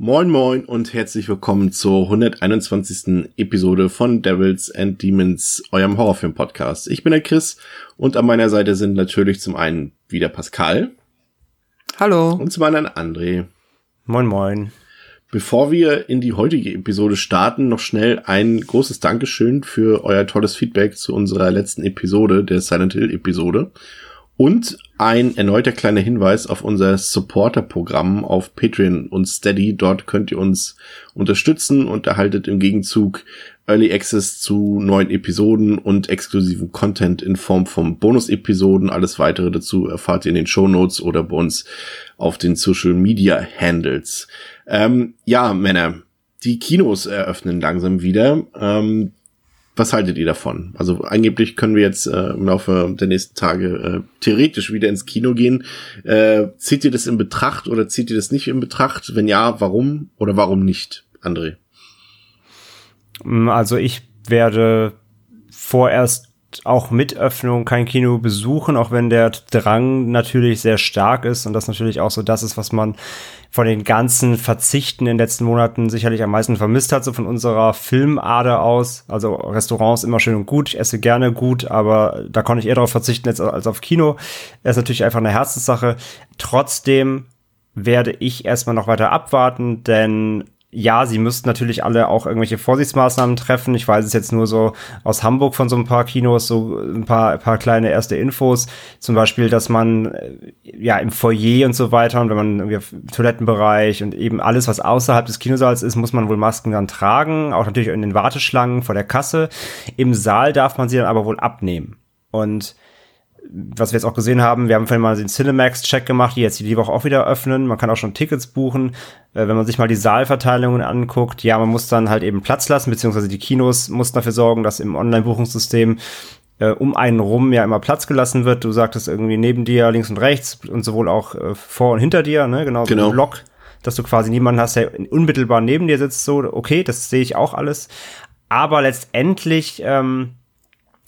Moin Moin und herzlich willkommen zur 121. Episode von Devils and Demons, eurem Horrorfilm-Podcast. Ich bin der Chris und an meiner Seite sind natürlich zum einen wieder Pascal. Hallo. Und zum anderen André. Moin Moin. Bevor wir in die heutige Episode starten, noch schnell ein großes Dankeschön für euer tolles Feedback zu unserer letzten Episode, der Silent Hill Episode. Und ein erneuter kleiner Hinweis auf unser Supporter-Programm auf Patreon und Steady. Dort könnt ihr uns unterstützen und erhaltet im Gegenzug Early Access zu neuen Episoden und exklusiven Content in Form von Bonus-Episoden. Alles weitere dazu erfahrt ihr in den Show Notes oder bei uns auf den Social Media Handles. Ähm, ja, Männer, die Kinos eröffnen langsam wieder. Ähm, was haltet ihr davon? Also angeblich können wir jetzt äh, im Laufe der nächsten Tage äh, theoretisch wieder ins Kino gehen. Äh, zieht ihr das in Betracht oder zieht ihr das nicht in Betracht? Wenn ja, warum oder warum nicht, André? Also ich werde vorerst auch mit Öffnung kein Kino besuchen, auch wenn der Drang natürlich sehr stark ist und das natürlich auch so das ist, was man von den ganzen Verzichten in den letzten Monaten sicherlich am meisten vermisst hat, so von unserer Filmader aus. Also Restaurants immer schön und gut, ich esse gerne gut, aber da konnte ich eher darauf verzichten als, auf Kino. Das ist natürlich einfach eine Herzenssache. Trotzdem werde ich erstmal noch weiter abwarten, denn ja, sie müssten natürlich alle auch irgendwelche Vorsichtsmaßnahmen treffen. Ich weiß es jetzt nur so aus Hamburg von so ein paar Kinos, so ein paar, ein paar kleine erste Infos. Zum Beispiel, dass man äh, ja im Foyer und so weiter und wenn man irgendwie im Toilettenbereich und eben alles, was außerhalb des Kinosaals ist, muss man wohl Masken dann tragen. Auch natürlich in den Warteschlangen vor der Kasse. Im Saal darf man sie dann aber wohl abnehmen. Und was wir jetzt auch gesehen haben, wir haben vorhin mal den Cinemax-Check gemacht, die jetzt die Woche auch wieder öffnen. Man kann auch schon Tickets buchen. Äh, wenn man sich mal die Saalverteilungen anguckt, ja, man muss dann halt eben Platz lassen, beziehungsweise die Kinos mussten dafür sorgen, dass im Online-Buchungssystem äh, um einen rum ja immer Platz gelassen wird. Du sagtest irgendwie neben dir, links und rechts und sowohl auch äh, vor und hinter dir, ne, genau, genau. so ein Block, dass du quasi niemanden hast, der unmittelbar neben dir sitzt, so, okay, das sehe ich auch alles. Aber letztendlich, ähm,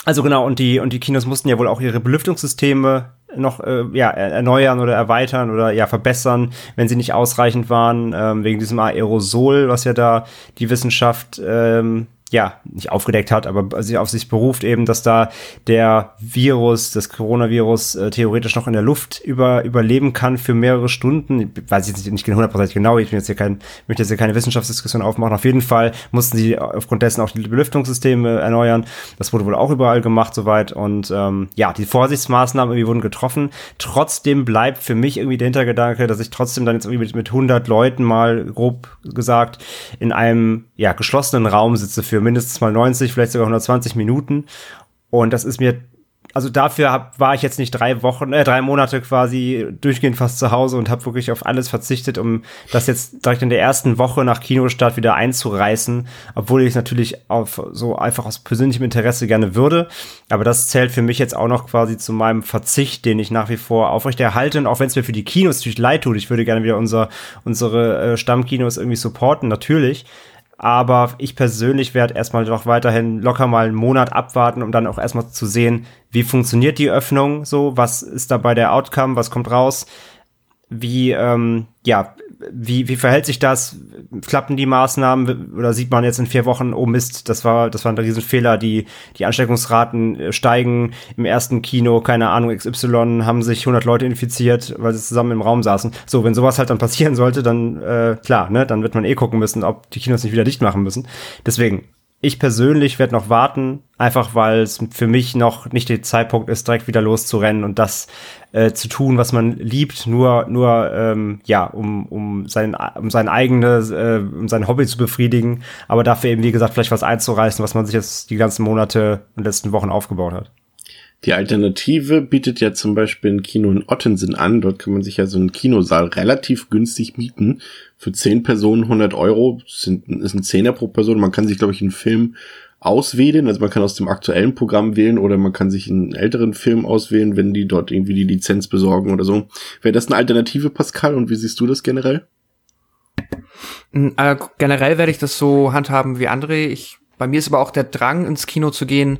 also genau, und die, und die Kinos mussten ja wohl auch ihre Belüftungssysteme noch äh, ja, erneuern oder erweitern oder ja verbessern, wenn sie nicht ausreichend waren, ähm, wegen diesem Aerosol, was ja da die Wissenschaft ähm, ja, nicht aufgedeckt hat, aber sich auf sich beruft eben, dass da der Virus, das Coronavirus äh, theoretisch noch in der Luft über, überleben kann für mehrere Stunden. Ich weiß jetzt nicht hundertprozentig genau, ich bin jetzt hier kein, möchte jetzt hier keine Wissenschaftsdiskussion aufmachen. Auf jeden Fall mussten sie aufgrund dessen auch die Belüftungssysteme erneuern. Das wurde wohl auch überall gemacht soweit und ähm, ja, die Vorsichtsmaßnahmen irgendwie wurden getroffen. Trotzdem bleibt für mich irgendwie der Hintergedanke, dass ich trotzdem dann jetzt irgendwie mit, mit 100 Leuten mal grob gesagt in einem ja geschlossenen Raum sitze für mindestens mal 90, vielleicht sogar 120 Minuten. Und das ist mir, also dafür hab, war ich jetzt nicht drei Wochen, äh, drei Monate quasi durchgehend fast zu Hause und habe wirklich auf alles verzichtet, um das jetzt direkt in der ersten Woche nach Kinostart wieder einzureißen, obwohl ich es natürlich auf so einfach aus persönlichem Interesse gerne würde. Aber das zählt für mich jetzt auch noch quasi zu meinem Verzicht, den ich nach wie vor aufrechterhalte. Und auch wenn es mir für die Kinos natürlich leid tut, ich würde gerne wieder unser, unsere äh, Stammkinos irgendwie supporten, natürlich. Aber ich persönlich werde erstmal noch weiterhin locker mal einen Monat abwarten, um dann auch erstmal zu sehen, wie funktioniert die Öffnung so, was ist dabei der Outcome, was kommt raus, wie, ähm, ja, wie, wie verhält sich das? Klappen die Maßnahmen oder sieht man jetzt in vier Wochen, oh Mist, das war, das war ein Riesenfehler, die, die Ansteckungsraten äh, steigen im ersten Kino, keine Ahnung, XY haben sich 100 Leute infiziert, weil sie zusammen im Raum saßen. So, wenn sowas halt dann passieren sollte, dann, äh, klar, ne, dann wird man eh gucken müssen, ob die Kinos nicht wieder dicht machen müssen. Deswegen, ich persönlich werde noch warten, einfach weil es für mich noch nicht der Zeitpunkt ist, direkt wieder loszurennen und das äh, zu tun, was man liebt, nur nur ähm, ja, um um sein um sein eigenes äh, um sein Hobby zu befriedigen, aber dafür eben wie gesagt vielleicht was einzureißen, was man sich jetzt die ganzen Monate und letzten Wochen aufgebaut hat. Die Alternative bietet ja zum Beispiel ein Kino in Ottensen an. Dort kann man sich ja so einen Kinosaal relativ günstig mieten. Für zehn Personen 100 Euro sind, ist ein Zehner pro Person. Man kann sich, glaube ich, einen Film auswählen. Also man kann aus dem aktuellen Programm wählen oder man kann sich einen älteren Film auswählen, wenn die dort irgendwie die Lizenz besorgen oder so. Wäre das eine Alternative, Pascal? Und wie siehst du das generell? Äh, generell werde ich das so handhaben wie André. Ich, bei mir ist aber auch der Drang, ins Kino zu gehen,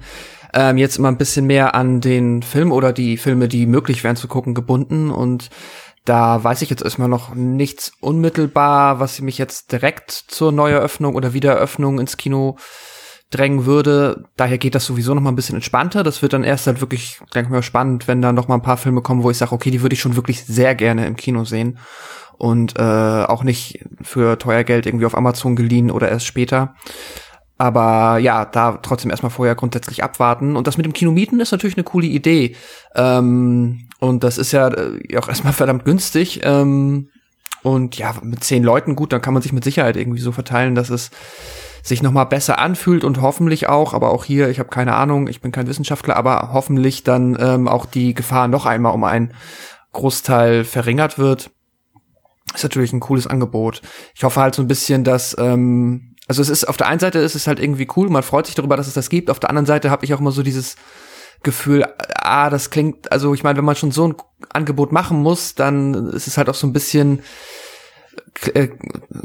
ähm, jetzt immer ein bisschen mehr an den Film oder die Filme, die möglich wären zu gucken, gebunden. Und da weiß ich jetzt erstmal noch nichts unmittelbar, was mich jetzt direkt zur Neueröffnung oder Wiedereröffnung ins Kino drängen würde. Daher geht das sowieso noch mal ein bisschen entspannter. Das wird dann erst halt wirklich, denke ich mal, spannend, wenn dann noch mal ein paar Filme kommen, wo ich sage, okay, die würde ich schon wirklich sehr gerne im Kino sehen und äh, auch nicht für teuer Geld irgendwie auf Amazon geliehen oder erst später. Aber ja, da trotzdem erstmal vorher grundsätzlich abwarten. Und das mit dem Kino mieten ist natürlich eine coole Idee. Ähm, und das ist ja äh, auch erstmal verdammt günstig. Ähm, und ja, mit zehn Leuten gut, dann kann man sich mit Sicherheit irgendwie so verteilen, dass es sich noch mal besser anfühlt und hoffentlich auch, aber auch hier, ich habe keine Ahnung, ich bin kein Wissenschaftler, aber hoffentlich dann ähm, auch die Gefahr noch einmal um einen Großteil verringert wird. Ist natürlich ein cooles Angebot. Ich hoffe halt so ein bisschen, dass ähm, also es ist auf der einen Seite ist es halt irgendwie cool, man freut sich darüber, dass es das gibt. Auf der anderen Seite habe ich auch immer so dieses Gefühl, ah, das klingt, also ich meine, wenn man schon so ein Angebot machen muss, dann ist es halt auch so ein bisschen äh,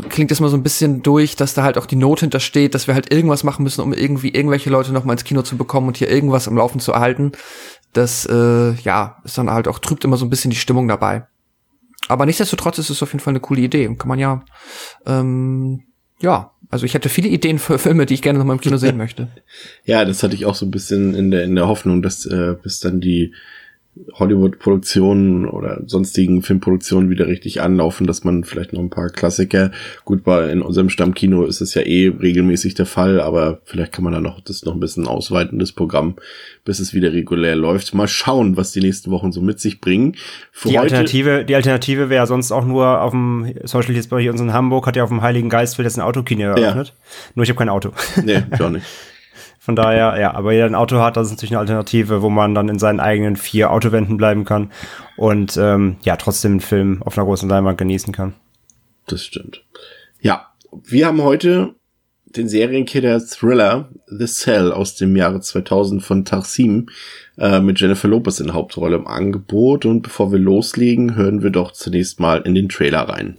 klingt es mal so ein bisschen durch, dass da halt auch die Not hintersteht, dass wir halt irgendwas machen müssen, um irgendwie irgendwelche Leute noch mal ins Kino zu bekommen und hier irgendwas am Laufen zu erhalten. Das äh, ja ist dann halt auch trübt immer so ein bisschen die Stimmung dabei. Aber nichtsdestotrotz ist es auf jeden Fall eine coole Idee. Kann man ja, ähm, ja, also ich hätte viele Ideen für Filme, die ich gerne noch mal im Kino sehen möchte. ja, das hatte ich auch so ein bisschen in der, in der Hoffnung, dass äh, bis dann die Hollywood-Produktionen oder sonstigen Filmproduktionen wieder richtig anlaufen, dass man vielleicht noch ein paar Klassiker, gut, bei in unserem Stammkino ist es ja eh regelmäßig der Fall, aber vielleicht kann man da noch das noch ein bisschen ausweiten, das Programm, bis es wieder regulär läuft. Mal schauen, was die nächsten Wochen so mit sich bringen. Für die Alternative, die Alternative wäre sonst auch nur auf dem Social jetzt bei uns in Hamburg hat ja auf dem Heiligen Geistfeld jetzt ein Autokino eröffnet. Ja. Nur ich habe kein Auto. Nee, ich auch nicht. Von daher, ja, aber jeder ein Auto hat, das ist natürlich eine Alternative, wo man dann in seinen eigenen vier Autowänden bleiben kann und ähm, ja, trotzdem einen Film auf einer großen Leinwand genießen kann. Das stimmt. Ja, wir haben heute den Serienkiller Thriller The Cell aus dem Jahre 2000 von Tarsim äh, mit Jennifer Lopez in Hauptrolle im Angebot. Und bevor wir loslegen, hören wir doch zunächst mal in den Trailer rein.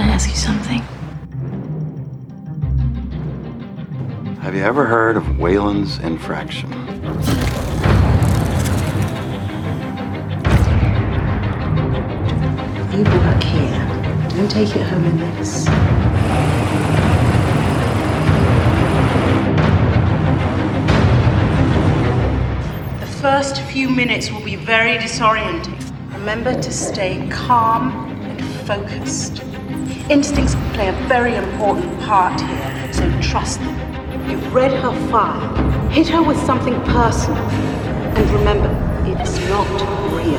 Ask you something. Have you ever heard of Whalen's infraction? You work here. Don't take it home in this. The first few minutes will be very disorienting. Remember to stay calm and focused. Instincts play a very important part here, so trust them. You've read her file. Hit her with something personal. And remember, it's not real.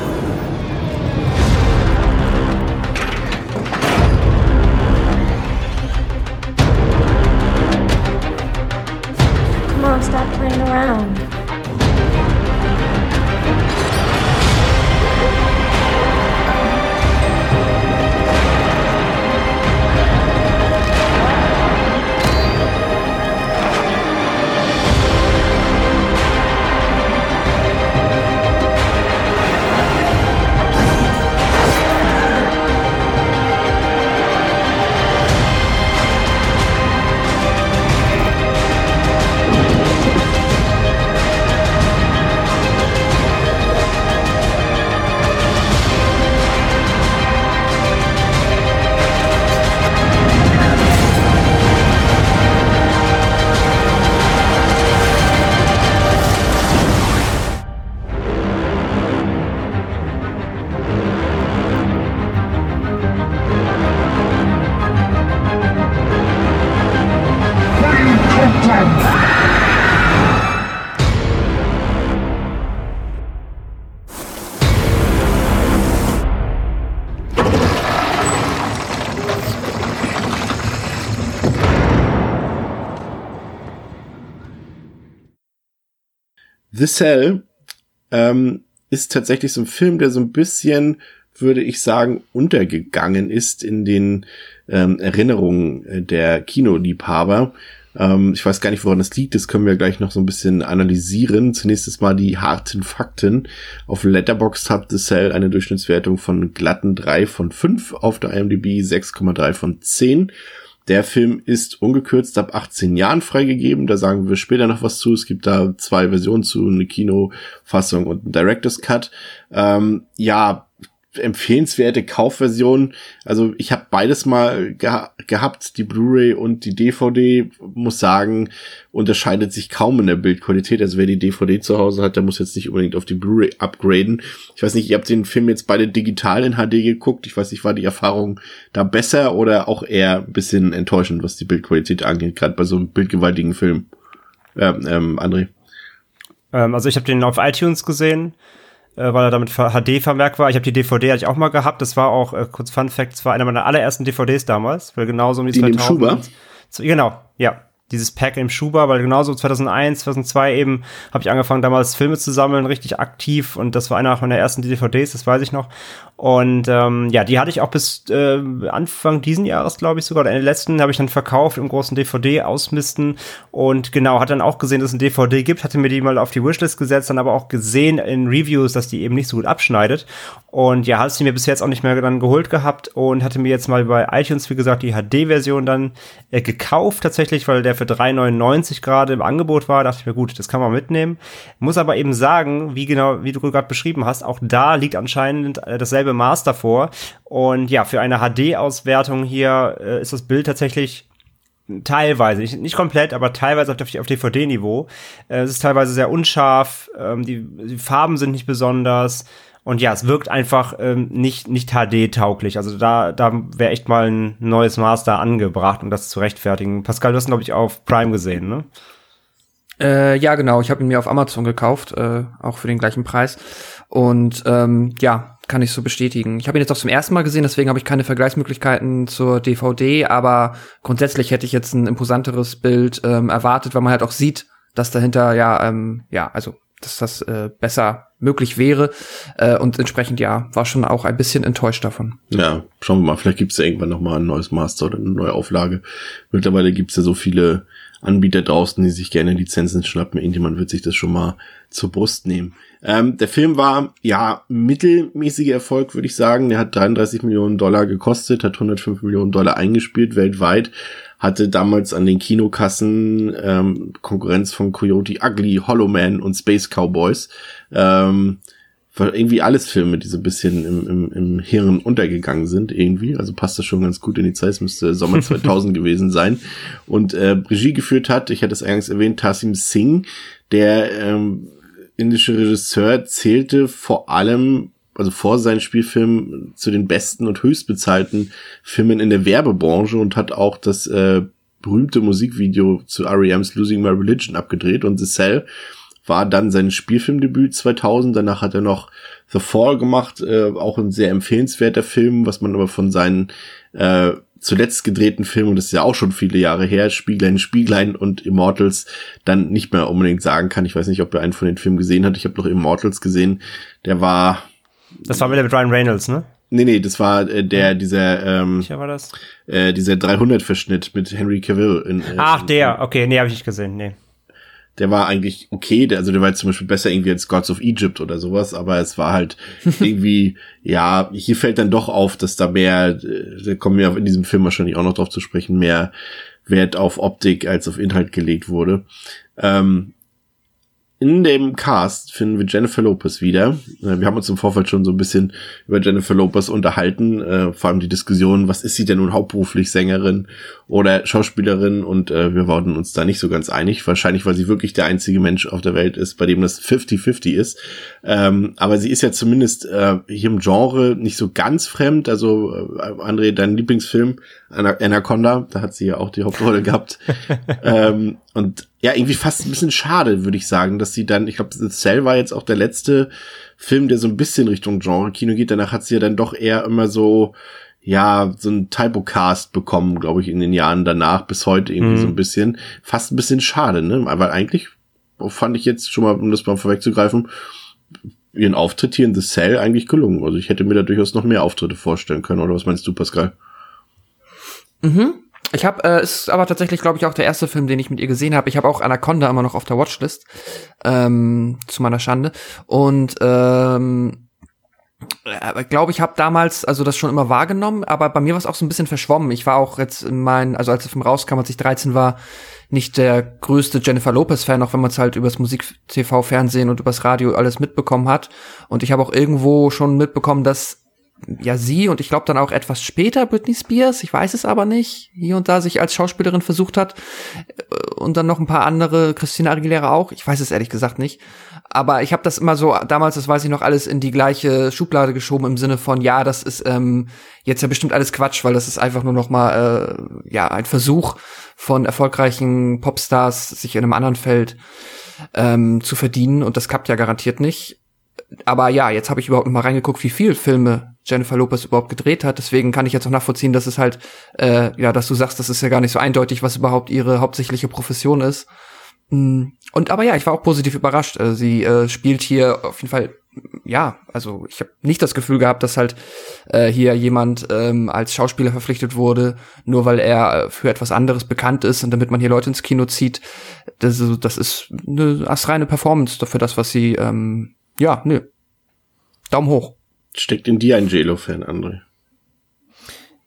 Come on, stop playing around. The Cell ähm, ist tatsächlich so ein Film, der so ein bisschen, würde ich sagen, untergegangen ist in den ähm, Erinnerungen äh, der Kinoliebhaber. Ähm, ich weiß gar nicht, woran das liegt. Das können wir gleich noch so ein bisschen analysieren. Zunächst mal die harten Fakten. Auf Letterboxd hat The Cell eine Durchschnittswertung von glatten 3 von 5, auf der IMDb 6,3 von 10. Der Film ist ungekürzt ab 18 Jahren freigegeben. Da sagen wir später noch was zu. Es gibt da zwei Versionen zu, eine Kinofassung und ein Director's Cut. Ähm, ja, empfehlenswerte Kaufversion. Also ich habe beides mal geha gehabt, die Blu-ray und die DVD. Muss sagen, unterscheidet sich kaum in der Bildqualität. Also wer die DVD zu Hause hat, der muss jetzt nicht unbedingt auf die Blu-ray upgraden. Ich weiß nicht, ihr habt den Film jetzt beide digital in HD geguckt. Ich weiß nicht, war die Erfahrung da besser oder auch eher ein bisschen enttäuschend, was die Bildqualität angeht, gerade bei so einem bildgewaltigen Film. Ähm, ähm, André. Ähm, also ich habe den auf iTunes gesehen äh, weil er damit HD vermerkt war. Ich habe die DVD hatte ich auch mal gehabt. Das war auch äh, kurz Fun Fact, das war einer meiner allerersten DVDs damals, weil genauso um die, die 2000. Schuber? Genau, ja dieses Pack im Schuber, weil genauso 2001, 2002 eben habe ich angefangen damals Filme zu sammeln, richtig aktiv und das war einer meiner ersten DVDs, das weiß ich noch. Und ähm, ja, die hatte ich auch bis äh, Anfang diesen Jahres, glaube ich sogar, oder Ende letzten, habe ich dann verkauft im großen DVD-Ausmisten und genau, hat dann auch gesehen, dass es ein DVD gibt, hatte mir die mal auf die Wishlist gesetzt, dann aber auch gesehen in Reviews, dass die eben nicht so gut abschneidet. Und ja, hat sie mir bis jetzt auch nicht mehr dann geholt gehabt und hatte mir jetzt mal bei iTunes, wie gesagt, die HD-Version dann äh, gekauft tatsächlich, weil der für 3,99 gerade im Angebot war. dachte ich mir, gut, das kann man mitnehmen. Muss aber eben sagen, wie genau, wie du gerade beschrieben hast, auch da liegt anscheinend äh, dasselbe Maß davor. Und ja, für eine HD-Auswertung hier äh, ist das Bild tatsächlich teilweise, nicht, nicht komplett, aber teilweise auf, auf DVD-Niveau. Äh, es ist teilweise sehr unscharf, ähm, die, die Farben sind nicht besonders. Und ja, es wirkt einfach ähm, nicht, nicht HD-tauglich. Also da, da wäre echt mal ein neues Master angebracht, um das zu rechtfertigen. Pascal, du hast ihn, glaube ich, auf Prime gesehen, ne? Äh, ja, genau. Ich habe ihn mir auf Amazon gekauft, äh, auch für den gleichen Preis. Und ähm, ja, kann ich so bestätigen. Ich habe ihn jetzt auch zum ersten Mal gesehen, deswegen habe ich keine Vergleichsmöglichkeiten zur DVD, aber grundsätzlich hätte ich jetzt ein imposanteres Bild ähm, erwartet, weil man halt auch sieht, dass dahinter ja, ähm, ja, also dass das äh, besser möglich wäre. Äh, und entsprechend, ja, war schon auch ein bisschen enttäuscht davon. Ja, schauen wir mal. Vielleicht gibt es ja irgendwann noch mal ein neues Master oder eine neue Auflage. Mittlerweile gibt es ja so viele Anbieter draußen, die sich gerne Lizenzen schnappen. Irgendjemand wird sich das schon mal zur Brust nehmen. Ähm, der Film war, ja, mittelmäßiger Erfolg, würde ich sagen. Der hat 33 Millionen Dollar gekostet, hat 105 Millionen Dollar eingespielt weltweit hatte damals an den Kinokassen ähm, Konkurrenz von Coyote Ugly, Hollow Man und Space Cowboys. Ähm, irgendwie alles Filme, die so ein bisschen im, im, im Hirn untergegangen sind irgendwie. Also passt das schon ganz gut in die Zeit. Es müsste Sommer 2000 gewesen sein. Und äh, Regie geführt hat, ich hatte es eingangs erwähnt, Tassim Singh, der ähm, indische Regisseur, zählte vor allem also vor seinen Spielfilm zu den besten und höchstbezahlten Filmen in der Werbebranche und hat auch das äh, berühmte Musikvideo zu R.E.M's Losing My Religion abgedreht und The Cell war dann sein Spielfilmdebüt 2000. Danach hat er noch The Fall gemacht, äh, auch ein sehr empfehlenswerter Film, was man aber von seinen äh, zuletzt gedrehten Filmen, das ist ja auch schon viele Jahre her, Spieglein, Spieglein und Immortals, dann nicht mehr unbedingt sagen kann. Ich weiß nicht, ob er einen von den Filmen gesehen hat. Ich habe noch Immortals gesehen. Der war das war wieder mit Ryan Reynolds, ne? Nee, nee, das war äh, der, dieser, ähm, war das? Äh, dieser 300-Verschnitt mit Henry Cavill. In, äh, Ach, der, okay, nee, habe ich nicht gesehen, nee. Der war eigentlich okay, der, also der war jetzt zum Beispiel besser irgendwie als Gods of Egypt oder sowas, aber es war halt irgendwie, ja, hier fällt dann doch auf, dass da mehr, äh, da kommen wir in diesem Film wahrscheinlich auch noch drauf zu sprechen, mehr Wert auf Optik als auf Inhalt gelegt wurde. Ähm, in dem Cast finden wir Jennifer Lopez wieder. Äh, wir haben uns im Vorfeld schon so ein bisschen über Jennifer Lopez unterhalten, äh, vor allem die Diskussion, was ist sie denn nun hauptberuflich Sängerin oder Schauspielerin und äh, wir waren uns da nicht so ganz einig. Wahrscheinlich, weil sie wirklich der einzige Mensch auf der Welt ist, bei dem das 50-50 ist. Ähm, aber sie ist ja zumindest äh, hier im Genre nicht so ganz fremd. Also äh, André, dein Lieblingsfilm Anaconda, da hat sie ja auch die Hauptrolle gehabt. ähm, und ja, irgendwie fast ein bisschen schade, würde ich sagen, dass sie dann, ich glaube, The Cell war jetzt auch der letzte Film, der so ein bisschen Richtung Genre-Kino geht. Danach hat sie ja dann doch eher immer so, ja, so ein Typocast bekommen, glaube ich, in den Jahren danach bis heute irgendwie mhm. so ein bisschen. Fast ein bisschen schade, ne? Weil eigentlich fand ich jetzt schon mal, um das mal vorwegzugreifen, ihren Auftritt hier in The Cell eigentlich gelungen. Also ich hätte mir da durchaus noch mehr Auftritte vorstellen können. Oder was meinst du, Pascal? Mhm. Ich habe, äh, ist aber tatsächlich, glaube ich, auch der erste Film, den ich mit ihr gesehen habe. Ich habe auch Anaconda immer noch auf der Watchlist, ähm, zu meiner Schande. Und ähm, äh, glaube ich, habe damals also das schon immer wahrgenommen, aber bei mir war es auch so ein bisschen verschwommen. Ich war auch jetzt in meinen, also als der Film rauskam, als ich 13 war, nicht der größte Jennifer Lopez-Fan, auch wenn man es halt übers Musik-TV, Fernsehen und übers Radio alles mitbekommen hat. Und ich habe auch irgendwo schon mitbekommen, dass ja sie und ich glaube dann auch etwas später Britney Spears, ich weiß es aber nicht, hier und da sich als Schauspielerin versucht hat äh, und dann noch ein paar andere, Christina Aguilera auch, ich weiß es ehrlich gesagt nicht, aber ich habe das immer so damals, das weiß ich noch, alles in die gleiche Schublade geschoben im Sinne von ja, das ist ähm, jetzt ja bestimmt alles Quatsch, weil das ist einfach nur noch mal äh, ja ein Versuch von erfolgreichen Popstars sich in einem anderen Feld ähm, zu verdienen und das klappt ja garantiert nicht. Aber ja, jetzt habe ich überhaupt mal reingeguckt, wie viel Filme Jennifer Lopez überhaupt gedreht hat. Deswegen kann ich jetzt auch nachvollziehen, dass es halt, äh, ja, dass du sagst, das ist ja gar nicht so eindeutig, was überhaupt ihre hauptsächliche Profession ist. Mm, und aber ja, ich war auch positiv überrascht. Äh, sie äh, spielt hier auf jeden Fall, ja, also ich habe nicht das Gefühl gehabt, dass halt äh, hier jemand ähm, als Schauspieler verpflichtet wurde, nur weil er äh, für etwas anderes bekannt ist und damit man hier Leute ins Kino zieht. Das, das ist eine astreine Performance für das, was sie ähm, ja, nö. Daumen hoch. Steckt in dir ein JLo-Fan, André?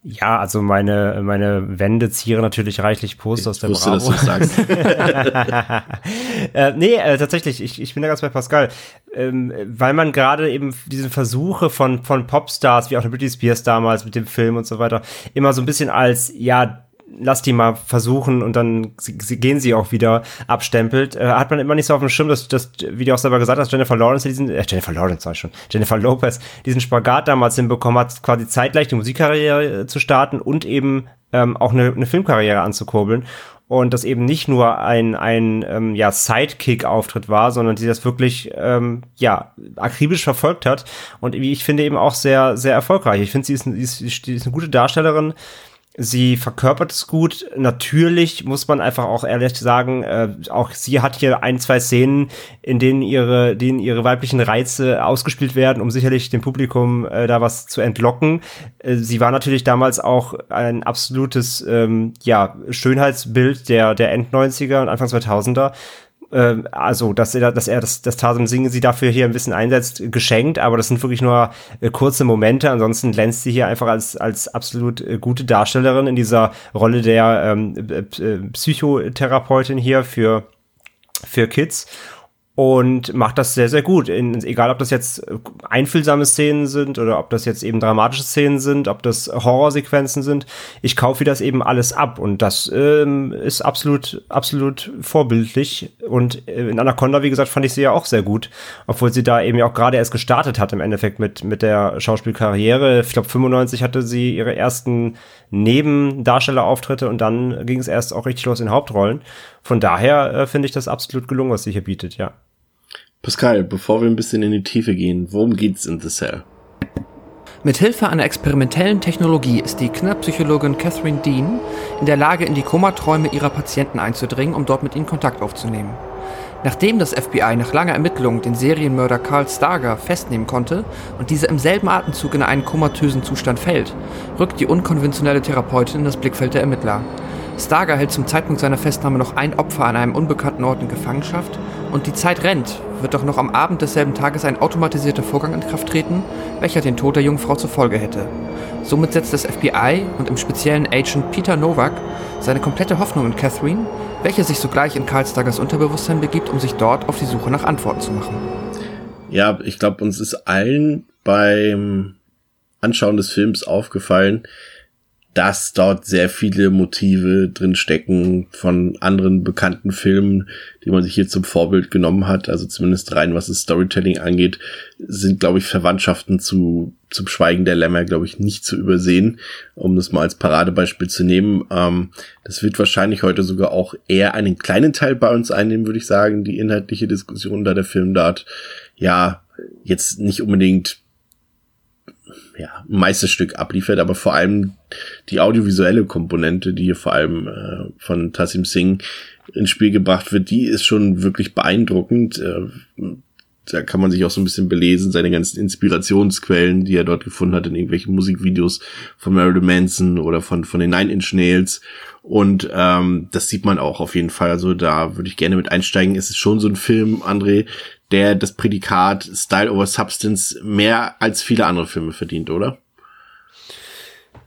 Ja, also meine, meine Wände zieren natürlich reichlich Poster aus der wusste, Bravo. Dass du sagst. äh, nee, äh, tatsächlich, ich, ich bin da ganz bei Pascal. Ähm, weil man gerade eben diese Versuche von, von Popstars, wie auch der Britney Spears damals mit dem Film und so weiter, immer so ein bisschen als, ja, lass die mal versuchen und dann gehen sie auch wieder abstempelt, äh, hat man immer nicht so auf dem Schirm, dass, dass wie du auch selber gesagt hast, Jennifer Lawrence diesen, äh, Jennifer Lawrence sag ich schon, Jennifer Lopez diesen Spagat damals hinbekommen hat, quasi zeitgleich die Musikkarriere äh, zu starten und eben ähm, auch eine, eine Filmkarriere anzukurbeln. Und das eben nicht nur ein, ein ähm, ja, Sidekick-Auftritt war, sondern sie das wirklich ähm, ja, akribisch verfolgt hat. Und wie ich finde eben auch sehr, sehr erfolgreich. Ich finde, sie ist, sie ist, sie ist eine gute Darstellerin, Sie verkörpert es gut. Natürlich muss man einfach auch ehrlich sagen, äh, auch sie hat hier ein, zwei Szenen, in denen ihre, denen ihre weiblichen Reize ausgespielt werden, um sicherlich dem Publikum äh, da was zu entlocken. Äh, sie war natürlich damals auch ein absolutes ähm, ja, Schönheitsbild der, der End-90er und Anfang 2000er äh, also dass er, dass er das, das Tarsem Singen sie dafür hier ein bisschen einsetzt, geschenkt, aber das sind wirklich nur äh, kurze Momente. Ansonsten glänzt sie hier einfach als, als absolut äh, gute Darstellerin in dieser Rolle der ähm, äh, Psychotherapeutin hier für, für Kids und macht das sehr, sehr gut. In, egal, ob das jetzt einfühlsame Szenen sind oder ob das jetzt eben dramatische Szenen sind, ob das Horrorsequenzen sind. Ich kaufe das eben alles ab und das ähm, ist absolut, absolut vorbildlich. Und äh, in Anaconda, wie gesagt, fand ich sie ja auch sehr gut, obwohl sie da eben ja auch gerade erst gestartet hat im Endeffekt mit, mit der Schauspielkarriere. Ich glaube, 95 hatte sie ihre ersten Nebendarstellerauftritte und dann ging es erst auch richtig los in Hauptrollen. Von daher äh, finde ich das absolut gelungen, was sie hier bietet, ja. Pascal, bevor wir ein bisschen in die Tiefe gehen, worum geht's in The Cell? Mit Hilfe einer experimentellen Technologie ist die Kinderpsychologin Catherine Dean in der Lage, in die Komaträume ihrer Patienten einzudringen, um dort mit ihnen Kontakt aufzunehmen. Nachdem das FBI nach langer Ermittlung den Serienmörder Carl Starger festnehmen konnte und dieser im selben Atemzug in einen komatösen Zustand fällt, rückt die unkonventionelle Therapeutin in das Blickfeld der Ermittler. Starger hält zum Zeitpunkt seiner Festnahme noch ein Opfer an einem unbekannten Ort in Gefangenschaft und die Zeit rennt, wird doch noch am Abend desselben Tages ein automatisierter Vorgang in Kraft treten, welcher den Tod der Jungfrau zur Folge hätte. Somit setzt das FBI und im speziellen Agent Peter Novak seine komplette Hoffnung in Catherine, welche sich sogleich in Karl Stargers Unterbewusstsein begibt, um sich dort auf die Suche nach Antworten zu machen. Ja, ich glaube, uns ist allen beim Anschauen des Films aufgefallen, dass dort sehr viele Motive drin stecken von anderen bekannten Filmen, die man sich hier zum Vorbild genommen hat. Also zumindest rein, was das Storytelling angeht, sind, glaube ich, Verwandtschaften zu zum Schweigen der Lämmer, glaube ich, nicht zu übersehen, um das mal als Paradebeispiel zu nehmen. Ähm, das wird wahrscheinlich heute sogar auch eher einen kleinen Teil bei uns einnehmen, würde ich sagen, die inhaltliche Diskussion, da der Film dort ja jetzt nicht unbedingt ja, Meisterstück abliefert, aber vor allem die audiovisuelle Komponente, die hier vor allem äh, von Tassim Singh ins Spiel gebracht wird, die ist schon wirklich beeindruckend. Äh, da kann man sich auch so ein bisschen belesen, seine ganzen Inspirationsquellen, die er dort gefunden hat in irgendwelchen Musikvideos von Marilyn Manson oder von, von den Nine Inch Nails. Und ähm, das sieht man auch auf jeden Fall. Also da würde ich gerne mit einsteigen. Es ist schon so ein Film, André, der das Prädikat Style over Substance mehr als viele andere Filme verdient, oder?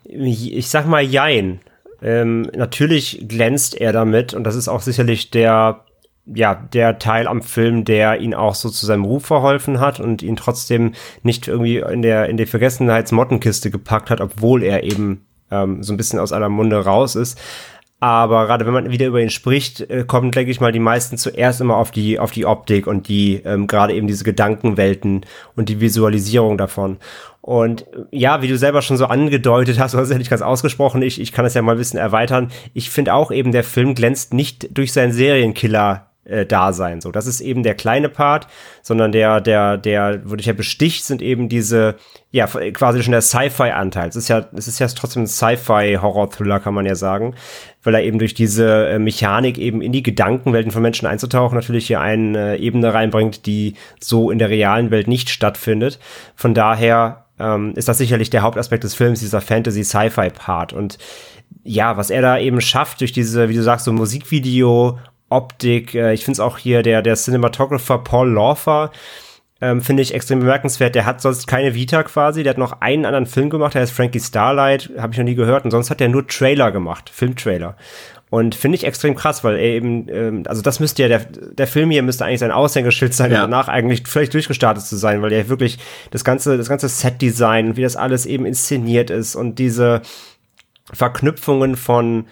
Ich sag mal Jein. Ähm, natürlich glänzt er damit und das ist auch sicherlich der ja, der Teil am Film, der ihn auch so zu seinem Ruf verholfen hat und ihn trotzdem nicht irgendwie in der, in die Vergessenheitsmottenkiste gepackt hat, obwohl er eben ähm, so ein bisschen aus aller Munde raus ist. Aber gerade wenn man wieder über ihn spricht, äh, kommen, denke ich mal, die meisten zuerst immer auf die, auf die Optik und die, ähm, gerade eben diese Gedankenwelten und die Visualisierung davon. Und äh, ja, wie du selber schon so angedeutet hast, du hast es ja nicht ganz ausgesprochen, ich, ich kann es ja mal ein bisschen erweitern. Ich finde auch eben, der Film glänzt nicht durch seinen Serienkiller äh, da sein. So, das ist eben der kleine Part, sondern der, der, der, wo dich ja besticht, sind eben diese, ja, quasi schon der Sci-Fi-Anteil. Es ist ja, es ist ja trotzdem ein Sci-Fi-Horror-Thriller, kann man ja sagen, weil er eben durch diese äh, Mechanik eben in die Gedankenwelten von Menschen einzutauchen, natürlich hier eine äh, Ebene reinbringt, die so in der realen Welt nicht stattfindet. Von daher ähm, ist das sicherlich der Hauptaspekt des Films, dieser Fantasy-Sci-Fi-Part. Und ja, was er da eben schafft durch diese, wie du sagst, so Musikvideo Optik. Äh, ich finde es auch hier der, der Cinematographer Paul Lawfer, ähm, finde ich extrem bemerkenswert. Der hat sonst keine Vita quasi. Der hat noch einen anderen Film gemacht, der heißt Frankie Starlight, habe ich noch nie gehört. Und sonst hat er nur Trailer gemacht, Filmtrailer. Und finde ich extrem krass, weil er eben, ähm, also das müsste ja, der, der Film hier müsste eigentlich sein Aushängeschild sein, ja. danach eigentlich völlig durchgestartet zu sein, weil er wirklich das ganze, das ganze Set-Design und wie das alles eben inszeniert ist und diese Verknüpfungen von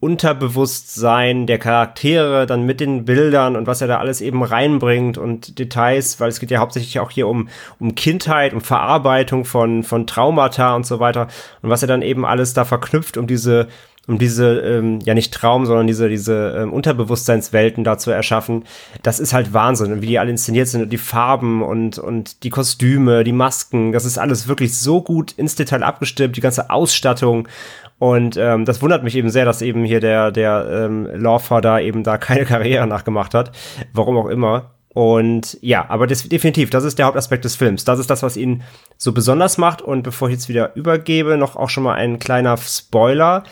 Unterbewusstsein der Charaktere, dann mit den Bildern und was er da alles eben reinbringt und Details, weil es geht ja hauptsächlich auch hier um, um Kindheit, um Verarbeitung von, von Traumata und so weiter und was er dann eben alles da verknüpft, um diese, um diese, ähm, ja nicht Traum, sondern diese, diese ähm, Unterbewusstseinswelten da zu erschaffen, das ist halt Wahnsinn und wie die alle inszeniert sind und die Farben und, und die Kostüme, die Masken, das ist alles wirklich so gut ins Detail abgestimmt, die ganze Ausstattung und ähm, das wundert mich eben sehr, dass eben hier der, der ähm, Lawfer da eben da keine Karriere nachgemacht hat. Warum auch immer. Und ja, aber das, definitiv, das ist der Hauptaspekt des Films. Das ist das, was ihn so besonders macht. Und bevor ich jetzt wieder übergebe, noch auch schon mal ein kleiner Spoiler.